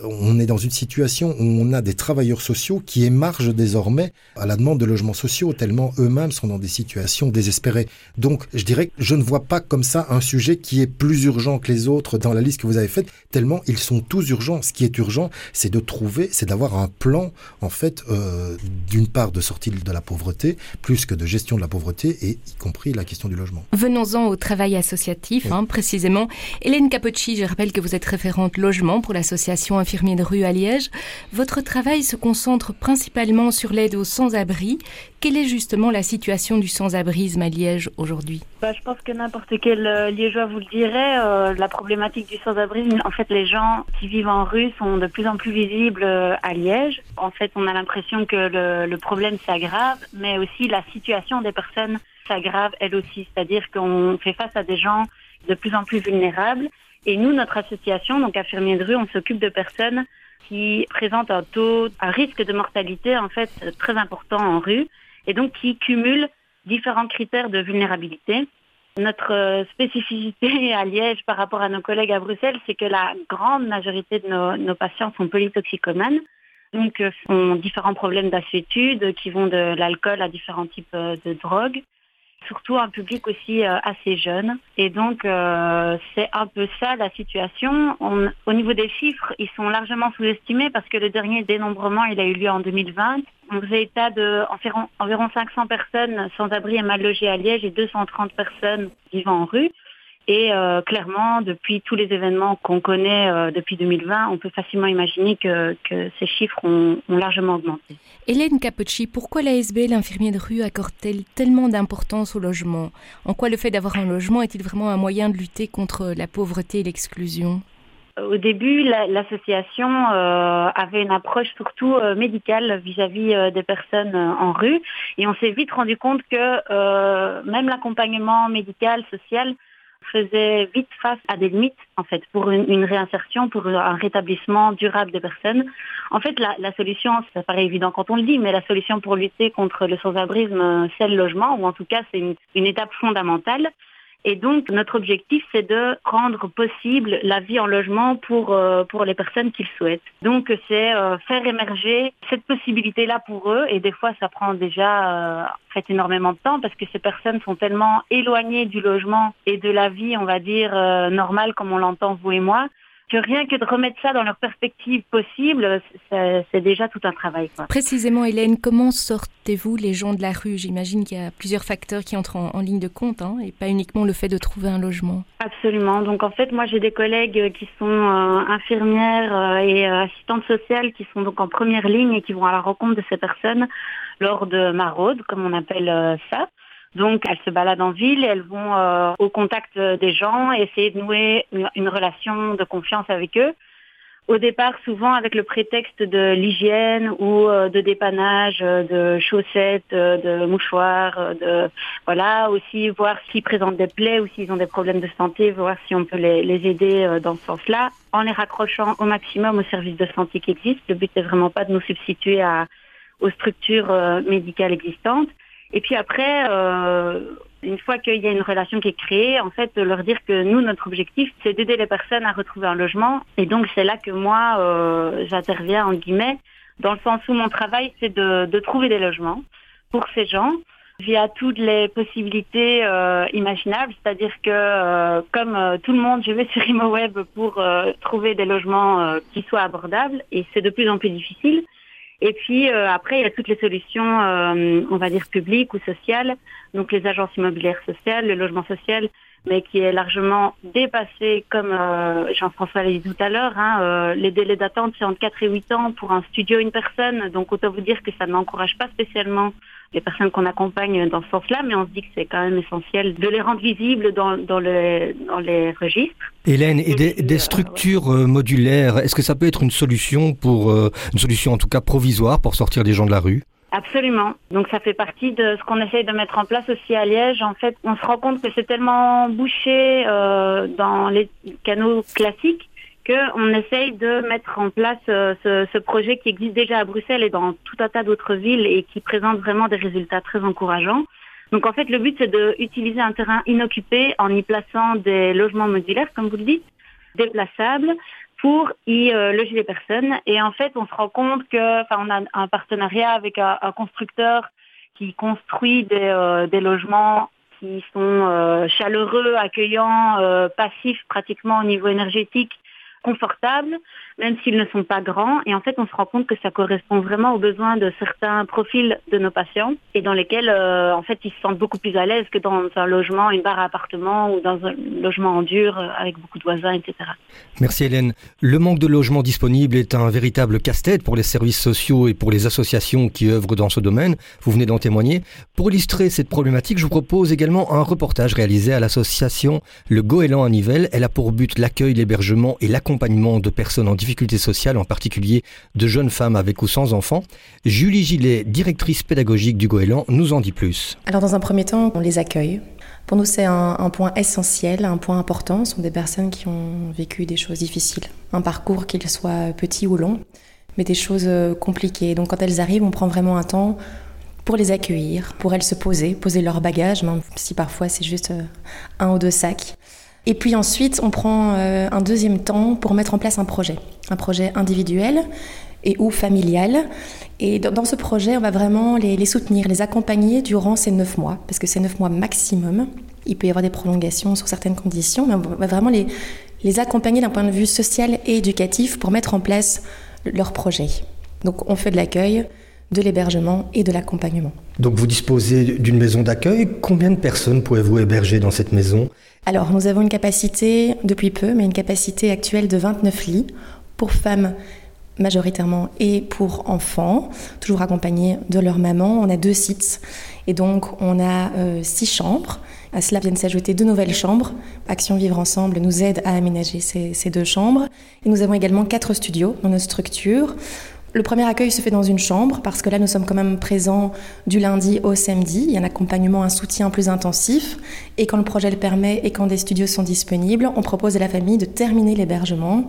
[SPEAKER 3] on est dans une situation où on a des travailleurs sociaux qui émargent désormais à la demande de logements sociaux, tellement eux-mêmes sont dans des situations désespérées. Donc, je dirais que je ne vois pas comme ça un sujet qui est plus urgent que les autres dans la liste que vous avez faite, tellement ils sont tous urgents. Ce qui est urgent, c'est de trouver, c'est d'avoir un plan, en fait, euh, d'une part de sortie de la pauvreté, plus que de gestion de la pauvreté, et y compris la question du logement.
[SPEAKER 4] Venons-en au travail associatif. Précisément. Hélène Capocci, je rappelle que vous êtes référente logement pour l'association Infirmiers de rue à Liège. Votre travail se concentre principalement sur l'aide aux sans-abri. Quelle est justement la situation du sans-abrisme à Liège aujourd'hui?
[SPEAKER 7] Bah, Je pense que n'importe quel euh, liégeois vous le dirait. Euh, la problématique du sans-abrisme, en fait, les gens qui vivent en rue sont de plus en plus visibles euh, à Liège. En fait, on a l'impression que le problème s'aggrave, mais aussi la situation des personnes s'aggrave elle aussi. C'est-à-dire qu'on fait face à des gens de plus en plus vulnérables. Et nous, notre association, donc Infirmiers de rue, on s'occupe de personnes qui présentent un taux, un risque de mortalité en fait très important en rue et donc qui cumulent différents critères de vulnérabilité. Notre spécificité à Liège par rapport à nos collègues à Bruxelles, c'est que la grande majorité de nos, nos patients sont polytoxicomanes, donc ont différents problèmes d'affétude qui vont de l'alcool à différents types de drogues surtout un public aussi euh, assez jeune. Et donc, euh, c'est un peu ça la situation. On, au niveau des chiffres, ils sont largement sous-estimés parce que le dernier dénombrement, il a eu lieu en 2020. On faisait état de environ, environ 500 personnes sans abri et mal logées à Liège et 230 personnes vivant en rue. Et euh, clairement, depuis tous les événements qu'on connaît euh, depuis 2020, on peut facilement imaginer que, que ces chiffres ont, ont, largement augmenté.
[SPEAKER 4] Hélène Capocci, pourquoi l'ASB, l'infirmier de rue, accorde-t-elle tellement d'importance au logement? En quoi le fait d'avoir un logement est-il vraiment un moyen de lutter contre la pauvreté et l'exclusion?
[SPEAKER 7] Au début, l'association euh, avait une approche surtout médicale vis-à-vis des personnes en rue, et on s'est vite rendu compte que même l'accompagnement médical, social, faisait vite face à des limites en fait pour une, réinsertion, pour un rétablissement durable des personnes. En fait, la, solution, ça paraît évident quand on le dit, mais la solution pour lutter contre le sans-abrisme, c'est le logement, ou en tout cas c'est une étape fondamentale. Et donc, notre objectif, c'est de rendre possible la vie en logement pour, euh, pour les personnes qu'ils souhaitent. Donc, c'est euh, faire émerger cette possibilité-là pour eux. Et des fois, ça prend déjà euh, en fait énormément de temps parce que ces personnes sont tellement éloignées du logement et de la vie, on va dire, euh, normale comme on l'entend vous et moi, que rien que de remettre ça dans leur perspective possible, c'est déjà tout un travail. Quoi.
[SPEAKER 4] Précisément, Hélène, comment sortez-vous les gens de la rue? J'imagine qu'il y a plusieurs facteurs qui entrent en, en ligne de compte, hein, et pas uniquement le fait de trouver un logement.
[SPEAKER 7] Absolument. Donc en fait, moi j'ai des collègues qui sont euh, infirmières euh, et euh, assistantes sociales qui sont donc en première ligne et qui vont à la rencontre de ces personnes lors de maraudes, comme on appelle euh, ça. Donc, elles se baladent en ville elles vont euh, au contact des gens et essayer de nouer une, relation de confiance avec eux. Au départ, souvent avec le prétexte de l'hygiène ou euh, de dépannage, euh, de chaussettes, euh, de mouchoirs, de voilà aussi voir s'ils présentent des plaies ou s'ils ont des problèmes de santé, voir si on peut les, aider dans ce sens-là, en les raccrochant au maximum aux services de santé qui existent. Le but n'est vraiment pas de nous substituer aux structures médicales existantes. Et puis après, euh, une fois qu'il y a une relation qui est créée, en fait, leur dire que nous, notre objectif, c'est d'aider les personnes à retrouver un logement. Et donc, c'est là que moi, euh, j'interviens, en guillemets, dans le sens où mon travail, c'est de, trouver des logements pour ces gens via toutes les possibilités euh, imaginables, c'est-à-dire que comme tout le monde, je vais sur ImoWeb pour trouver des logements qui soient abordables et c'est de plus en plus difficile. Et puis euh, après, il y a toutes les solutions, euh, on va dire publiques ou sociales, donc les agences immobilières sociales, le logement social, mais qui est largement dépassé, comme euh, Jean-François l'a dit tout à l'heure. Hein, les délais d'attente, c'est entre 4 et 8 ans pour un studio, une personne. Donc autant vous dire que ça n'encourage pas spécialement les personnes qu'on accompagne dans ce sens-là, mais on se dit que c'est quand même essentiel de les rendre visibles dans, dans, le, dans les registres.
[SPEAKER 2] Hélène, et, et des, des, structures euh, modulaires, est-ce que ça peut être une solution pour euh, une solution en tout cas provisoire pour sortir des gens de la rue?
[SPEAKER 7] Absolument. Donc ça fait partie de ce qu'on essaye de mettre en place aussi à Liège. En fait, on se rend compte que c'est tellement bouché euh, dans les canaux classiques qu'on essaye de mettre en place euh, ce, projet qui existe déjà à Bruxelles et dans tout un tas d'autres villes et qui présente vraiment des résultats très encourageants. Donc en fait, le but, c'est d'utiliser un terrain inoccupé en y plaçant des logements modulaires, comme vous le dites, déplaçables, pour y euh, loger les personnes. Et en fait, on se rend compte que, on a un partenariat avec un, constructeur qui construit des, euh, logements qui sont chaleureux, accueillants, passifs pratiquement au niveau énergétique confortables, même s'ils ne sont pas grands. Et en fait, on se rend compte que ça correspond vraiment aux besoins de certains profils de nos patients et dans lesquels, euh, en fait, ils se sentent beaucoup plus à l'aise que dans un logement, une barre à appartement ou dans un logement en dur avec beaucoup de voisins, etc.
[SPEAKER 2] Merci Hélène. Le manque de logements disponibles est un véritable casse-tête pour les services sociaux et pour les associations qui œuvrent dans ce domaine. Vous venez d'en témoigner. Pour illustrer cette problématique, je vous propose également un reportage réalisé à l'association Le Goéland à Nivelles. Elle a pour but l'accueil, l'hébergement et l'accompagnement de personnes en difficulté sociale, en particulier de jeunes femmes avec ou sans enfants. Julie Gillet, directrice pédagogique du Goéland, nous en dit plus.
[SPEAKER 8] Alors dans un premier temps, on les accueille. Pour nous, c'est un, point essentiel, un point important. Ce sont des personnes qui ont vécu des choses difficiles, un parcours qu'il soit petit ou long, mais des choses euh, compliquées. Donc quand elles arrivent, on prend vraiment un temps pour les accueillir, pour elles se poser, poser leur bagage, même si parfois c'est juste euh, un ou deux sacs. Et puis ensuite, on prend euh, un deuxième temps pour mettre en place un projet, un projet individuel et ou familial. Et dans, ce projet, on va vraiment les, les, soutenir, les accompagner durant ces neuf mois, parce que c'est neuf mois maximum. Il peut y avoir des prolongations sur certaines conditions, mais on va vraiment les, les accompagner d'un point de vue social et éducatif pour mettre en place leur projet. Donc on fait de l'accueil, de l'hébergement et de l'accompagnement.
[SPEAKER 2] Donc vous disposez d'une maison d'accueil. Combien de personnes pouvez-vous héberger dans cette maison?
[SPEAKER 8] Alors nous avons une capacité, depuis peu, mais une capacité actuelle de 29 lits pour femmes majoritairement et pour enfants, toujours accompagnés de leur maman. On a deux sites et donc on a euh, six chambres. À cela viennent s'ajouter deux nouvelles chambres. Action Vivre Ensemble nous aide à aménager ces, ces deux chambres. Et nous avons également quatre studios dans nos structures. Le premier accueil se fait dans une chambre parce que là nous sommes quand même présents du lundi au samedi. Il y a un accompagnement, un soutien plus intensif. Et quand le projet le permet et quand des studios sont disponibles, on propose à la famille de terminer l'hébergement,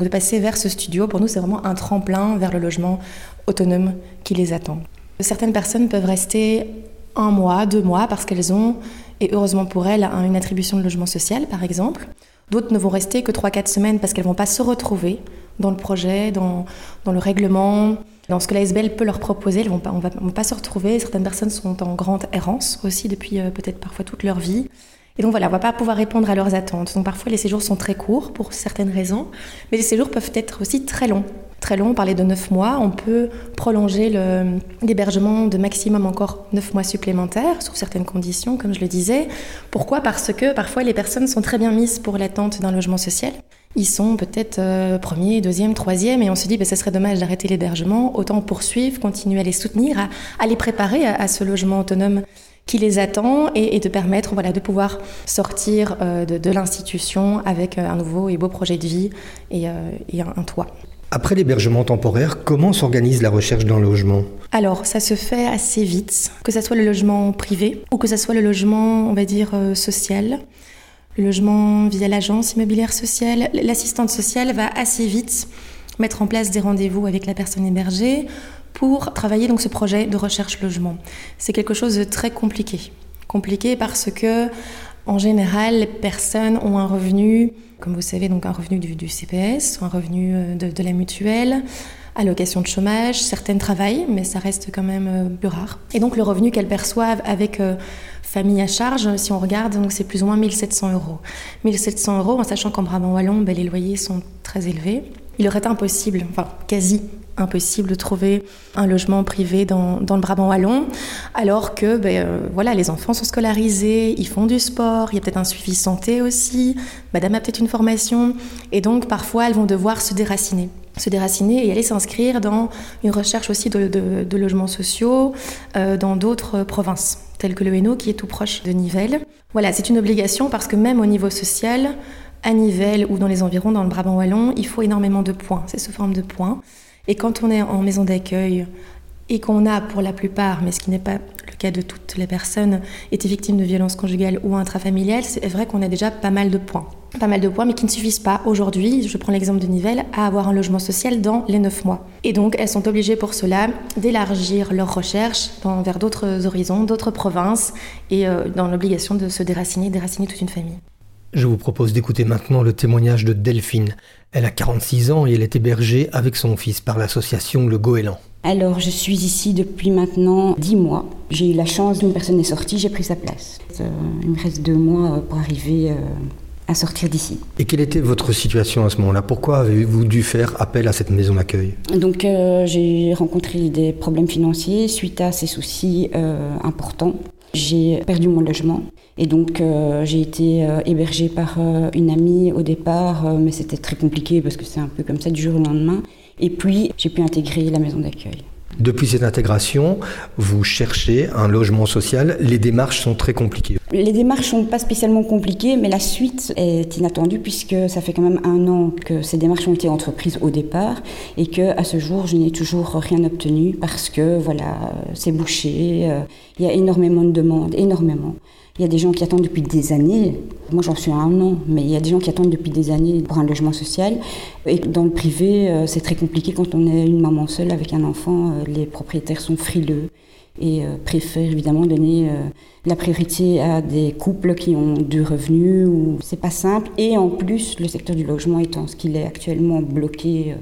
[SPEAKER 8] de passer vers ce studio. Pour nous, c'est vraiment un tremplin vers le logement autonome qui les attend. Certaines personnes peuvent rester un mois, deux mois parce qu'elles ont, et heureusement pour elles, une attribution de logement social par exemple. D'autres ne vont rester que 3-4 semaines parce qu'elles ne vont pas se retrouver dans le projet, dans, le règlement, dans ce que la SBL peut leur proposer. Elles on ne va, va, pas se retrouver. Certaines personnes sont en grande errance aussi depuis euh, peut-être parfois toute leur vie. Et donc voilà, on ne va pas pouvoir répondre à leurs attentes. Donc parfois les séjours sont très courts pour certaines raisons, mais les séjours peuvent être aussi très longs. Très longs, on parlait de 9 mois, on peut prolonger l'hébergement de maximum encore 9 mois supplémentaires, sous certaines conditions, comme je le disais. Pourquoi? Parce que parfois les personnes sont très bien mises pour l'attente d'un logement social. Ils sont peut-être euh, premier, deuxième, troisième, et on se dit bah, ce serait dommage d'arrêter l'hébergement, autant poursuivre, continuer à les soutenir, à, les préparer à, ce logement autonome qui les attend et, de permettre voilà, de pouvoir sortir euh, de, l'institution avec euh, un nouveau et beau projet de vie et, euh, un toit.
[SPEAKER 2] Après l'hébergement temporaire, comment s'organise la recherche d'un logement?
[SPEAKER 8] Alors, ça se fait assez vite, que ce soit le logement privé ou que ce soit le logement, on va dire, euh, social le logement via l'agence immobilière sociale. L'assistante sociale va assez vite mettre en place des rendez-vous avec la personne hébergée pour travailler donc ce projet de recherche logement. C'est quelque chose de très compliqué. Compliqué parce que en général, les personnes ont un revenu, comme vous savez, donc un revenu du, CPS, un revenu euh, de, la mutuelle, allocation de chômage, certaines travaillent, mais ça reste quand même euh, plus rare. Et donc le revenu qu'elles perçoivent avec euh, famille à charge, si on regarde, c'est plus ou moins 1700 euros. 1700 euros, en sachant qu'en Brabant Wallon, ben, les loyers sont très élevés. Il aurait été impossible, enfin quasi impossible de trouver un logement privé dans, le Brabant wallon, alors que ben, euh, voilà, les enfants sont scolarisés, ils font du sport, il y a peut-être un suivi santé aussi, madame a peut-être une formation, et donc parfois elles vont devoir se déraciner se déraciner et aller s'inscrire dans une recherche aussi de logements sociaux euh, dans d'autres provinces, telles que le Hainaut qui est tout proche de Nivelles. Voilà, c'est une obligation parce que même au niveau social, à Nivelles ou dans les environs, dans le Brabant wallon, il faut énormément de points, c'est sous forme de points. Et quand on est en maison d'accueil et qu'on a pour la plupart, mais ce qui n'est pas le cas de toutes les personnes, été victime de violences conjugales ou intrafamiliales, c'est vrai qu'on a déjà pas mal de points. Pas mal de points, mais qui ne suffisent pas aujourd'hui, je prends l'exemple de Nivelles, à avoir un logement social dans les 9 mois. Et donc, elles sont obligées pour cela d'élargir leurs recherches dans, vers d'autres horizons, d'autres provinces, et euh, dans l'obligation de se déraciner, déraciner toute une famille.
[SPEAKER 2] Je vous propose d'écouter maintenant le témoignage de Delphine. Elle a 46 ans et elle est hébergée avec son fils par l'association Le Goéland.
[SPEAKER 9] Alors, je suis ici depuis maintenant 10 mois. J'ai eu la chance, une personne est sortie, j'ai pris sa place. Euh, il me reste deux mois pour arriver euh, à sortir d'ici.
[SPEAKER 2] Et quelle était votre situation à ce moment-là? Pourquoi avez-vous dû faire appel à cette maison d'accueil?
[SPEAKER 9] Donc, euh, j'ai rencontré des problèmes financiers suite à ces soucis euh, importants. J'ai perdu mon logement et donc euh, j'ai été hébergée par une amie au départ, mais c'était très compliqué parce que c'est un peu comme ça du jour au lendemain. Et puis j'ai pu intégrer la maison d'accueil.
[SPEAKER 2] Depuis cette intégration, vous cherchez un logement social. Les démarches sont très compliquées.
[SPEAKER 9] Les démarches sont pas spécialement compliquées, mais la suite est inattendue puisque ça fait quand même un an que ces démarches ont été entreprises au départ et que à ce jour je n'ai toujours rien obtenu parce que voilà c'est bouché. Il y a énormément de demandes, énormément. Il y a des gens qui attendent depuis des années. Moi, j'en suis à un an, mais il y a des gens qui attendent depuis des années pour un logement social. Et dans le privé, c'est très compliqué quand on est une maman seule avec un enfant. Les propriétaires sont frileux et préfèrent évidemment donner la priorité à des couples qui ont du revenu ou c'est pas simple. Et en plus, le secteur du logement étant ce qu'il est actuellement bloqué,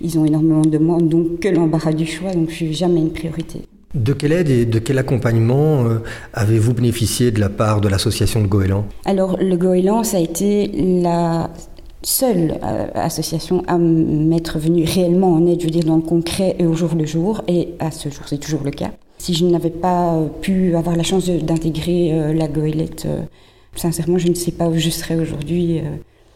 [SPEAKER 9] ils ont énormément de demandes, donc que l'embarras du choix, donc je suis jamais une priorité.
[SPEAKER 2] De quelle aide et de quel accompagnement euh, avez-vous bénéficié de la part de l'association de Goéland
[SPEAKER 9] Alors, le Goéland, ça a été la seule euh, association à m'être venue réellement en aide, je veux dire, dans le concret et au jour le jour. Et à ce jour, c'est toujours le cas. Si je n'avais pas euh, pu avoir la chance d'intégrer la goélette, sincèrement, je ne sais pas où je serais aujourd'hui.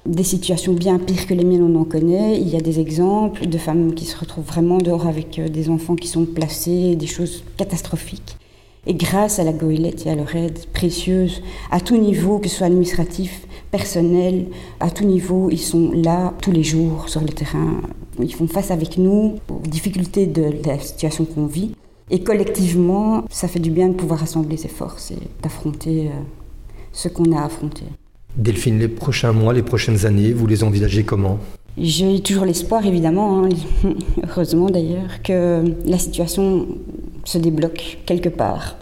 [SPEAKER 9] Des situations bien pires que les miennes, on en connaît. Il y a des exemples de femmes qui se retrouvent vraiment dehors avec des enfants qui sont placés, des choses catastrophiques. Et grâce à la goélette et à leur aide précieuse, à tout niveau, que ce soit administratif, personnel, à tout niveau, ils sont là tous les jours sur le terrain. Ils font face avec nous aux difficultés de la situation qu'on vit. Et collectivement, ça fait du bien de pouvoir rassembler ses forces et d'affronter euh, ce qu'on a affronté.
[SPEAKER 2] Delphine, les prochains mois, les prochaines années, vous les envisagez comment?
[SPEAKER 9] J'ai toujours l'espoir, évidemment, hein, heureusement d'ailleurs, que la situation se débloque quelque part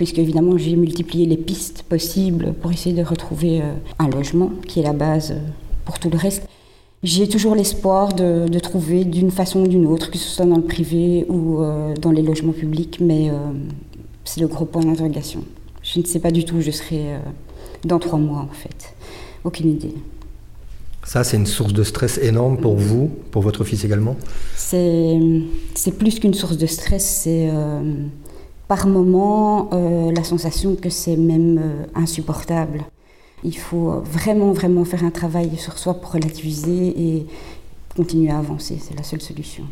[SPEAKER 9] puisque évidemment j'ai multiplié les pistes possibles pour essayer de retrouver euh, un logement qui est la base euh, pour tout le reste. J'ai toujours l'espoir de, trouver d'une façon ou d'une autre, que ce soit dans le privé ou euh, dans les logements publics, mais c'est le gros point d'interrogation. Je ne sais pas du tout où je serai dans trois mois en fait. Aucune idée.
[SPEAKER 2] Ça, c'est une source de stress énorme pour vous, pour votre fils également
[SPEAKER 9] C'est plus qu'une source de stress, c'est par moment euh, la sensation que c'est même euh, insupportable. Il faut vraiment, vraiment faire un travail sur soi pour relativiser et continuer à avancer. C'est la seule solution.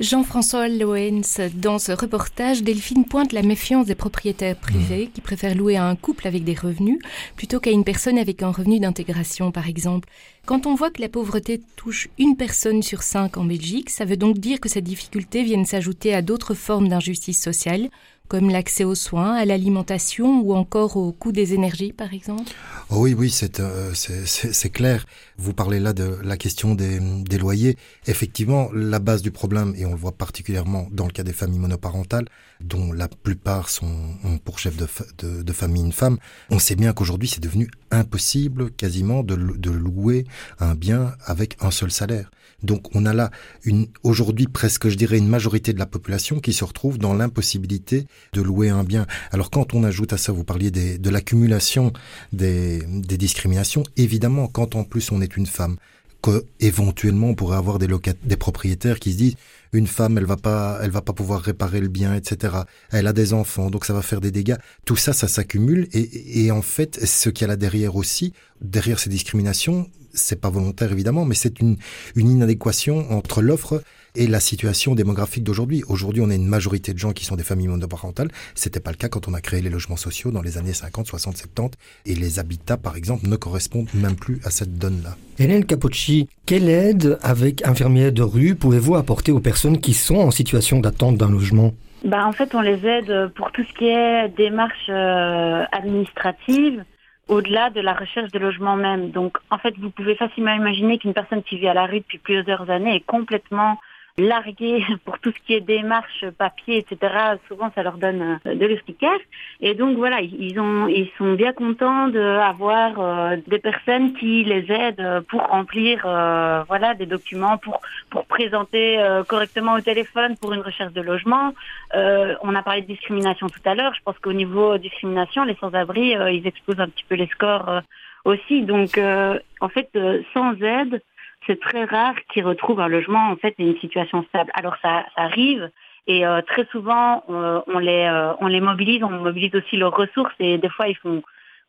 [SPEAKER 4] Jean-François Loens, dans ce reportage, Delphine pointe la méfiance des propriétaires privés mmh. qui préfèrent louer à un couple avec des revenus plutôt qu'à une personne avec un revenu d'intégration, par exemple. Quand on voit que la pauvreté touche une personne sur cinq en Belgique, ça veut donc dire que ces difficultés viennent s'ajouter à d'autres formes d'injustice sociale, comme l'accès aux soins, à l'alimentation ou encore au coût des énergies, par exemple?
[SPEAKER 3] Oh Oui, oui, euh, c'est clair. Vous parlez là de la question des, loyers. Effectivement, la base du problème, et on le voit particulièrement dans le cas des familles monoparentales, dont la plupart sont pour chef de famille une femme, on sait bien qu'aujourd'hui c'est devenu impossible quasiment de, de louer un bien avec un seul salaire. Donc on a là une aujourd'hui presque je dirais une majorité de la population qui se retrouve dans l'impossibilité de louer un bien. Alors quand on ajoute à ça, vous parliez des, de l'accumulation des, des discriminations, évidemment quand en plus on est une femme, que éventuellement on pourrait avoir des des propriétaires qui se disent une femme elle va pas elle va pas pouvoir réparer le bien etc elle a des enfants donc ça va faire des dégâts. Tout ça ça s'accumule et, et en fait ce qu'il y a là derrière aussi derrière ces discriminations c'est pas volontaire évidemment, mais c'est une, une inadéquation entre l'offre et la situation démographique d'aujourd'hui. Aujourd'hui, on a une majorité de gens qui sont des familles monoparentales. C'était pas le cas quand on a créé les logements sociaux dans les années 50, 60, 70. Et les habitats, par exemple, ne correspondent même plus à cette donne-là.
[SPEAKER 2] Hélène Capocci, quelle aide avec infirmière de rue pouvez-vous apporter aux personnes qui sont en situation d'attente d'un logement?
[SPEAKER 7] Bah, En fait, on les aide pour tout ce qui est démarches euh, administratives, au-delà de la recherche de logement même. Donc, en fait, vous pouvez facilement imaginer qu'une personne qui vit à la rue depuis plusieurs années est complètement largués pour tout ce qui est démarche, papier, etc. Souvent, ça leur donne euh, de l'efficace. Et donc voilà, ils ont, ils sont bien contents d'avoir euh, des personnes qui les aident pour remplir, euh, voilà, des documents, pour pour présenter correctement au téléphone pour une recherche de logement. on a parlé de discrimination tout à l'heure. Je pense qu'au niveau discrimination, les sans-abri, ils exposent un petit peu les scores aussi. Donc, en fait, sans aide, c'est très rare qu'ils retrouvent un logement en fait et une situation stable. Alors ça, arrive et euh, très souvent on, les euh, on les mobilise, on mobilise aussi leurs ressources et des fois ils font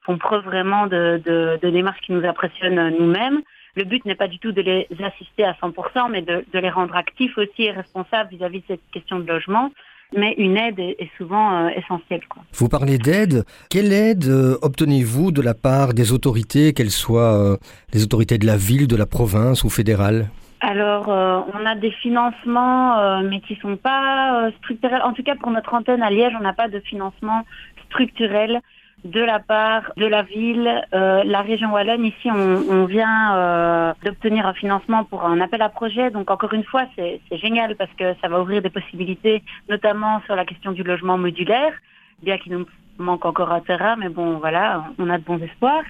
[SPEAKER 7] font preuve vraiment de, de, démarches qui nous impressionnent nous-mêmes. Le but n'est pas du tout de les assister à 100%, mais de, les rendre actifs aussi et responsables vis-à-vis -vis de cette question de logement mais une aide est, souvent euh, essentielle. Quoi.
[SPEAKER 2] Vous parlez d'aide. Quelle aide euh, obtenez-vous de la part des autorités, qu'elles soient euh, les autorités de la ville, de la province ou fédérale?
[SPEAKER 7] Alors, on a des financements, mais qui sont pas structurels. En tout cas, pour notre antenne à Liège, on n'a pas de financement structurel de la part de la ville, euh, la région wallonne. Ici, on, vient euh, d'obtenir un financement pour un appel à projet. Donc, encore une fois, c'est génial parce que ça va ouvrir des possibilités, notamment sur la question du logement modulaire, bien qu'il nous manque encore un terrain, mais bon, voilà, on a de bons espoirs.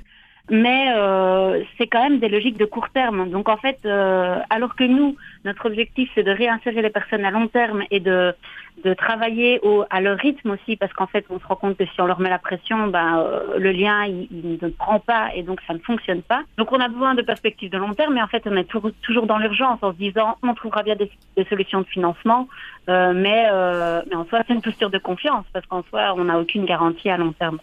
[SPEAKER 7] Mais euh, c'est quand même des logiques de court terme. Donc en fait, euh, alors que nous, notre objectif c'est de réinsérer les personnes à long terme et de de travailler au, à leur rythme aussi, parce qu'en fait, on se rend compte que si on leur met la pression, ben, euh, le lien, il, il, ne prend pas et donc ça ne fonctionne pas. Donc on a besoin de perspectives de long terme, mais en fait, on est toujours dans l'urgence en se disant, on trouvera bien des, des solutions de financement, euh, mais, euh, mais en soi, c'est une posture de confiance, parce qu'en soi, on n'a aucune garantie à long terme.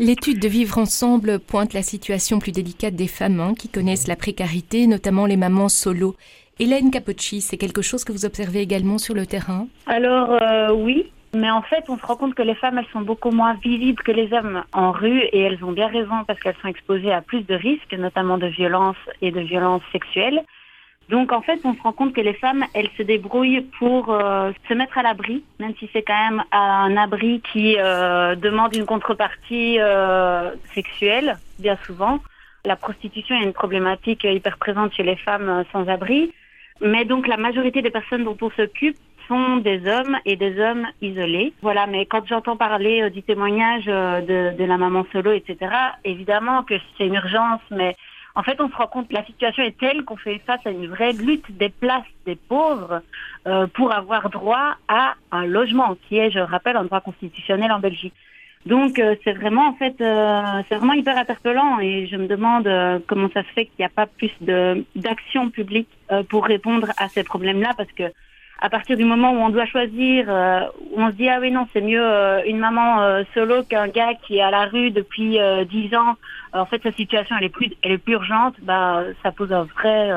[SPEAKER 4] L'étude de Vivre ensemble pointe la situation plus délicate des femmes hein, qui connaissent la précarité, notamment les mamans solo. Hélène Capocci, c'est quelque chose que vous observez également sur le terrain?
[SPEAKER 7] Alors euh, oui, mais en fait, on se rend compte que les femmes, elles sont beaucoup moins visibles que les hommes en rue et elles ont bien raison parce qu'elles sont exposées à plus de risques, notamment de violences et de violences sexuelles. Donc en fait, on se rend compte que les femmes, elles se débrouillent pour euh, se mettre à l'abri, même si c'est quand même un abri qui euh, demande une contrepartie euh, sexuelle, bien souvent. La prostitution est une problématique hyper présente chez les femmes sans abri. Mais donc la majorité des personnes dont on s'occupe sont des hommes et des hommes isolés. Voilà, mais quand j'entends parler euh, du témoignage euh, de, de, la maman solo, etc., évidemment que c'est une urgence, mais en fait, on se rend compte que la situation est telle qu'on fait face à une vraie lutte des places des pauvres euh, pour avoir droit à un logement, qui est, je rappelle, un droit constitutionnel en Belgique. Donc euh, c'est vraiment en fait euh, c'est vraiment hyper interpellant et je me demande euh, comment ça se fait qu'il n'y a pas plus de d'action publique pour répondre à ces problèmes-là parce que à partir du moment où on doit choisir euh, où on se dit ah oui non c'est mieux euh, une maman solo qu'un gars qui est à la rue depuis dix ans. En fait sa situation elle est plus elle est plus urgente bah ça pose un vrai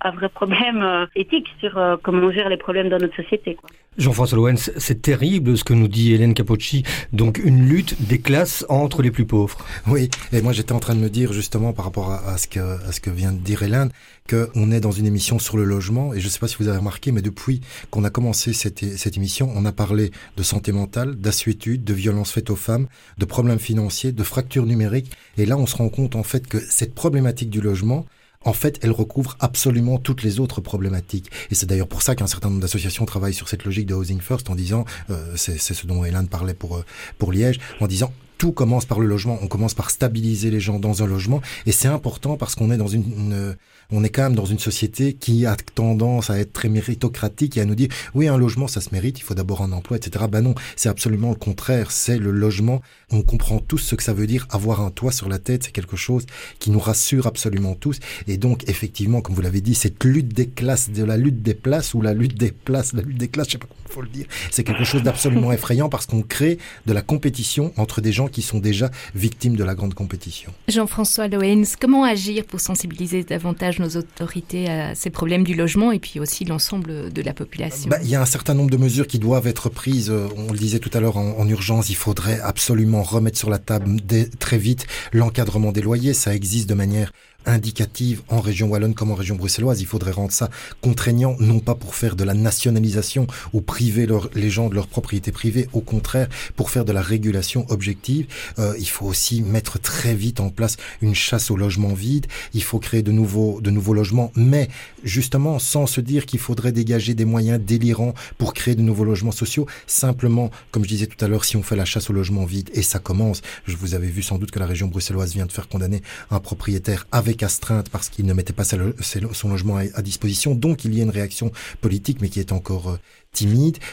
[SPEAKER 7] un vrai problème euh, éthique sur euh, comment on gère les problèmes dans notre société.
[SPEAKER 2] Jean-François Loens, c'est terrible ce que nous dit Hélène Capocci, donc une lutte des classes entre les plus pauvres.
[SPEAKER 3] Oui, et moi j'étais en train de me dire justement par rapport à, à, ce, que, à ce que vient de dire Hélène, qu'on est dans une émission sur le logement, et je ne sais pas si vous avez remarqué, mais depuis qu'on a commencé cette, cette émission, on a parlé de santé mentale, d'assuétude, de violences faites aux femmes, de problèmes financiers, de fractures numériques, et là on se rend compte en fait que cette problématique du logement, en fait, elle recouvre absolument toutes les autres problématiques. Et c'est d'ailleurs pour ça qu'un certain nombre d'associations travaillent sur cette logique de housing first en disant, euh, c'est ce dont Hélène parlait pour, euh, pour Liège, en disant tout commence par le logement. On commence par stabiliser les gens dans un logement. Et c'est important parce qu'on est dans une, une on est quand même dans une société qui a tendance à être très méritocratique et à nous dire oui un logement ça se mérite il faut d'abord un emploi etc ben non c'est absolument le contraire c'est le logement on comprend tous ce que ça veut dire avoir un toit sur la tête c'est quelque chose qui nous rassure absolument tous et donc effectivement comme vous l'avez dit cette lutte des classes de la lutte des places ou la lutte des places la lutte des classes je sais pas comment faut le dire c'est quelque chose d'absolument effrayant parce qu'on crée de la compétition entre des gens qui sont déjà victimes de la grande compétition
[SPEAKER 4] Jean-François Loens comment agir pour sensibiliser davantage nos autorités à ces problèmes du logement et puis aussi l'ensemble de la population?
[SPEAKER 3] Bah, Il y a un certain nombre de mesures qui doivent être prises. Euh, on le disait tout à l'heure en, en urgence, il faudrait absolument remettre sur la table dès, très vite l'encadrement des loyers. Ça existe de manière indicative en région wallonne comme en région bruxelloise. Il faudrait rendre ça contraignant non pas pour faire de la nationalisation ou priver les gens de leur propriété privée au contraire pour faire de la régulation objective. Euh, il faut aussi mettre très vite en place une chasse au logement vide. Il faut créer de nouveaux de nouveaux logements. Mais justement sans se dire qu'il faudrait dégager des moyens délirants pour créer de nouveaux logements sociaux simplement comme je disais tout à l'heure si on fait la chasse au logement vide et ça commence je vous avais vu sans doute que la région bruxelloise vient de faire condamner un propriétaire avec avec astreinte parce qu'il ne mettait pas son logement à disposition. Donc il y a une réaction politique, mais qui est encore euh,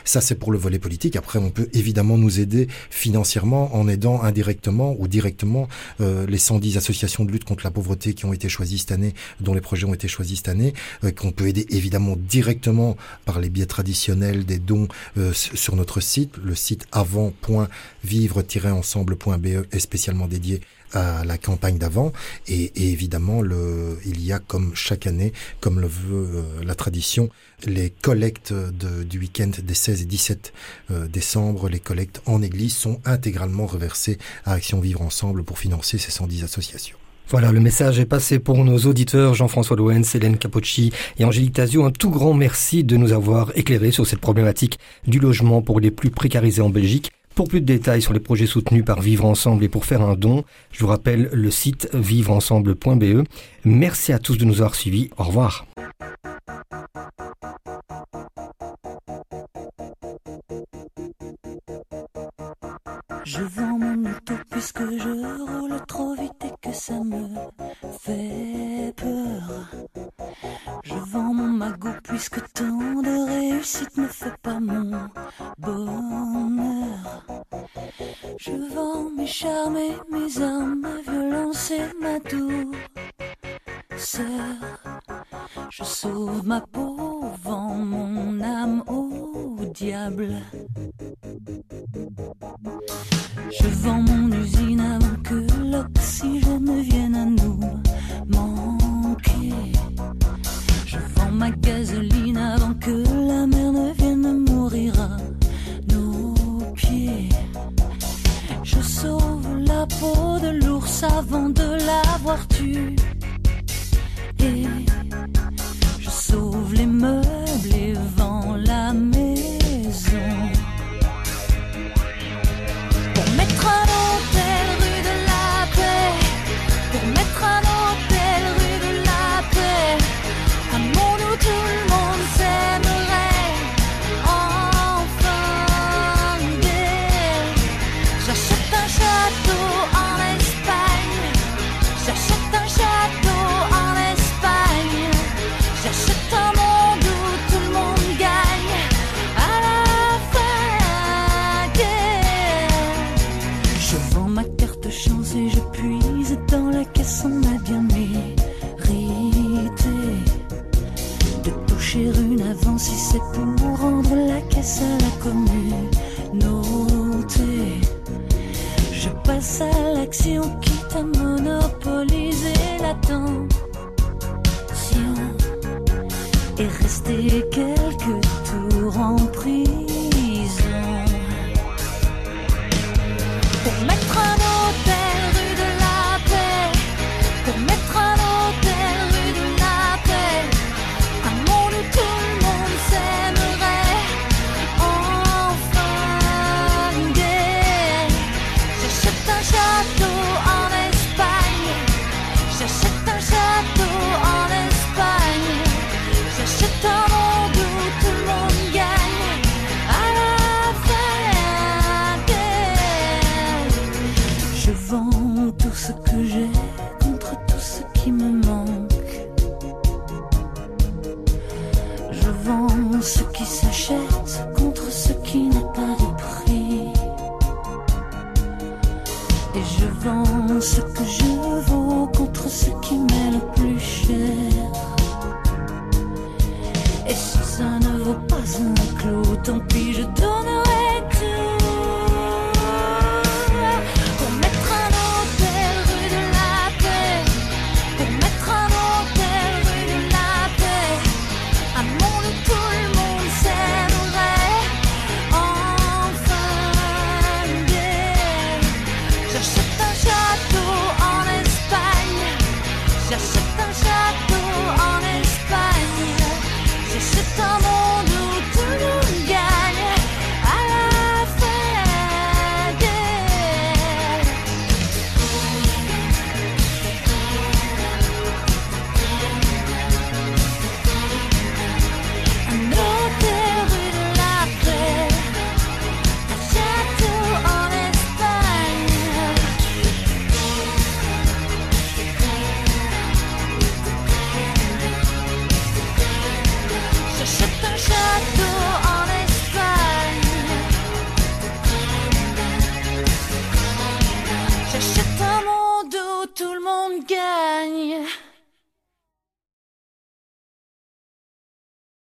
[SPEAKER 3] Ça, c'est pour le volet politique. Après, on peut évidemment nous aider financièrement en aidant indirectement ou directement euh, les 110 associations de lutte contre la pauvreté qui ont été choisies cette année, dont les projets ont été choisis cette année, euh, qu'on peut aider évidemment directement par les biais traditionnels des dons euh, sur notre site. Le site avant.vivre-ensemble.be est spécialement dédié à la campagne d'avant et, évidemment le il y a comme chaque année comme le veut euh, la tradition les collectes de, du des 16 et 17 euh, décembre les collectes en église sont intégralement reversées à action vivre ensemble pour financer ces 110 associations
[SPEAKER 2] Voilà, le message est passé pour nos auditeurs Jean-François Loens, Hélène Capocci et Angélique Tazio. Un tout grand merci de nous avoir éclairé sur cette problématique du logement pour les plus précarisés en Belgique. Pour plus de détails sur les projets soutenus par Vivre Ensemble et pour faire un don, je vous rappelle le site vivreensemble.be. Merci à tous de nous avoir suivis. Au revoir.
[SPEAKER 5] Je vends mon auto puisque je roule trop vite et
[SPEAKER 6] que ça me fait peur. Je vends mon magot puisque tant de réussite ne fait pas mon bonheur. Je vends mes charmes et mes armes, ma violence et ma douceur. Je sauve ma peau, vends mon âme au diable. Je vends mon usine avant que l'oxygène ne vienne à nous manquer. Je vends ma gasoline avant que la mer ne vienne mourir à nos pieds. Je sauve la peau de l'ours avant de l'avoir tué. c'est pour rendre la caisse à la commune. Je passe à l'action, quitte à monopoliser l'attention et rester.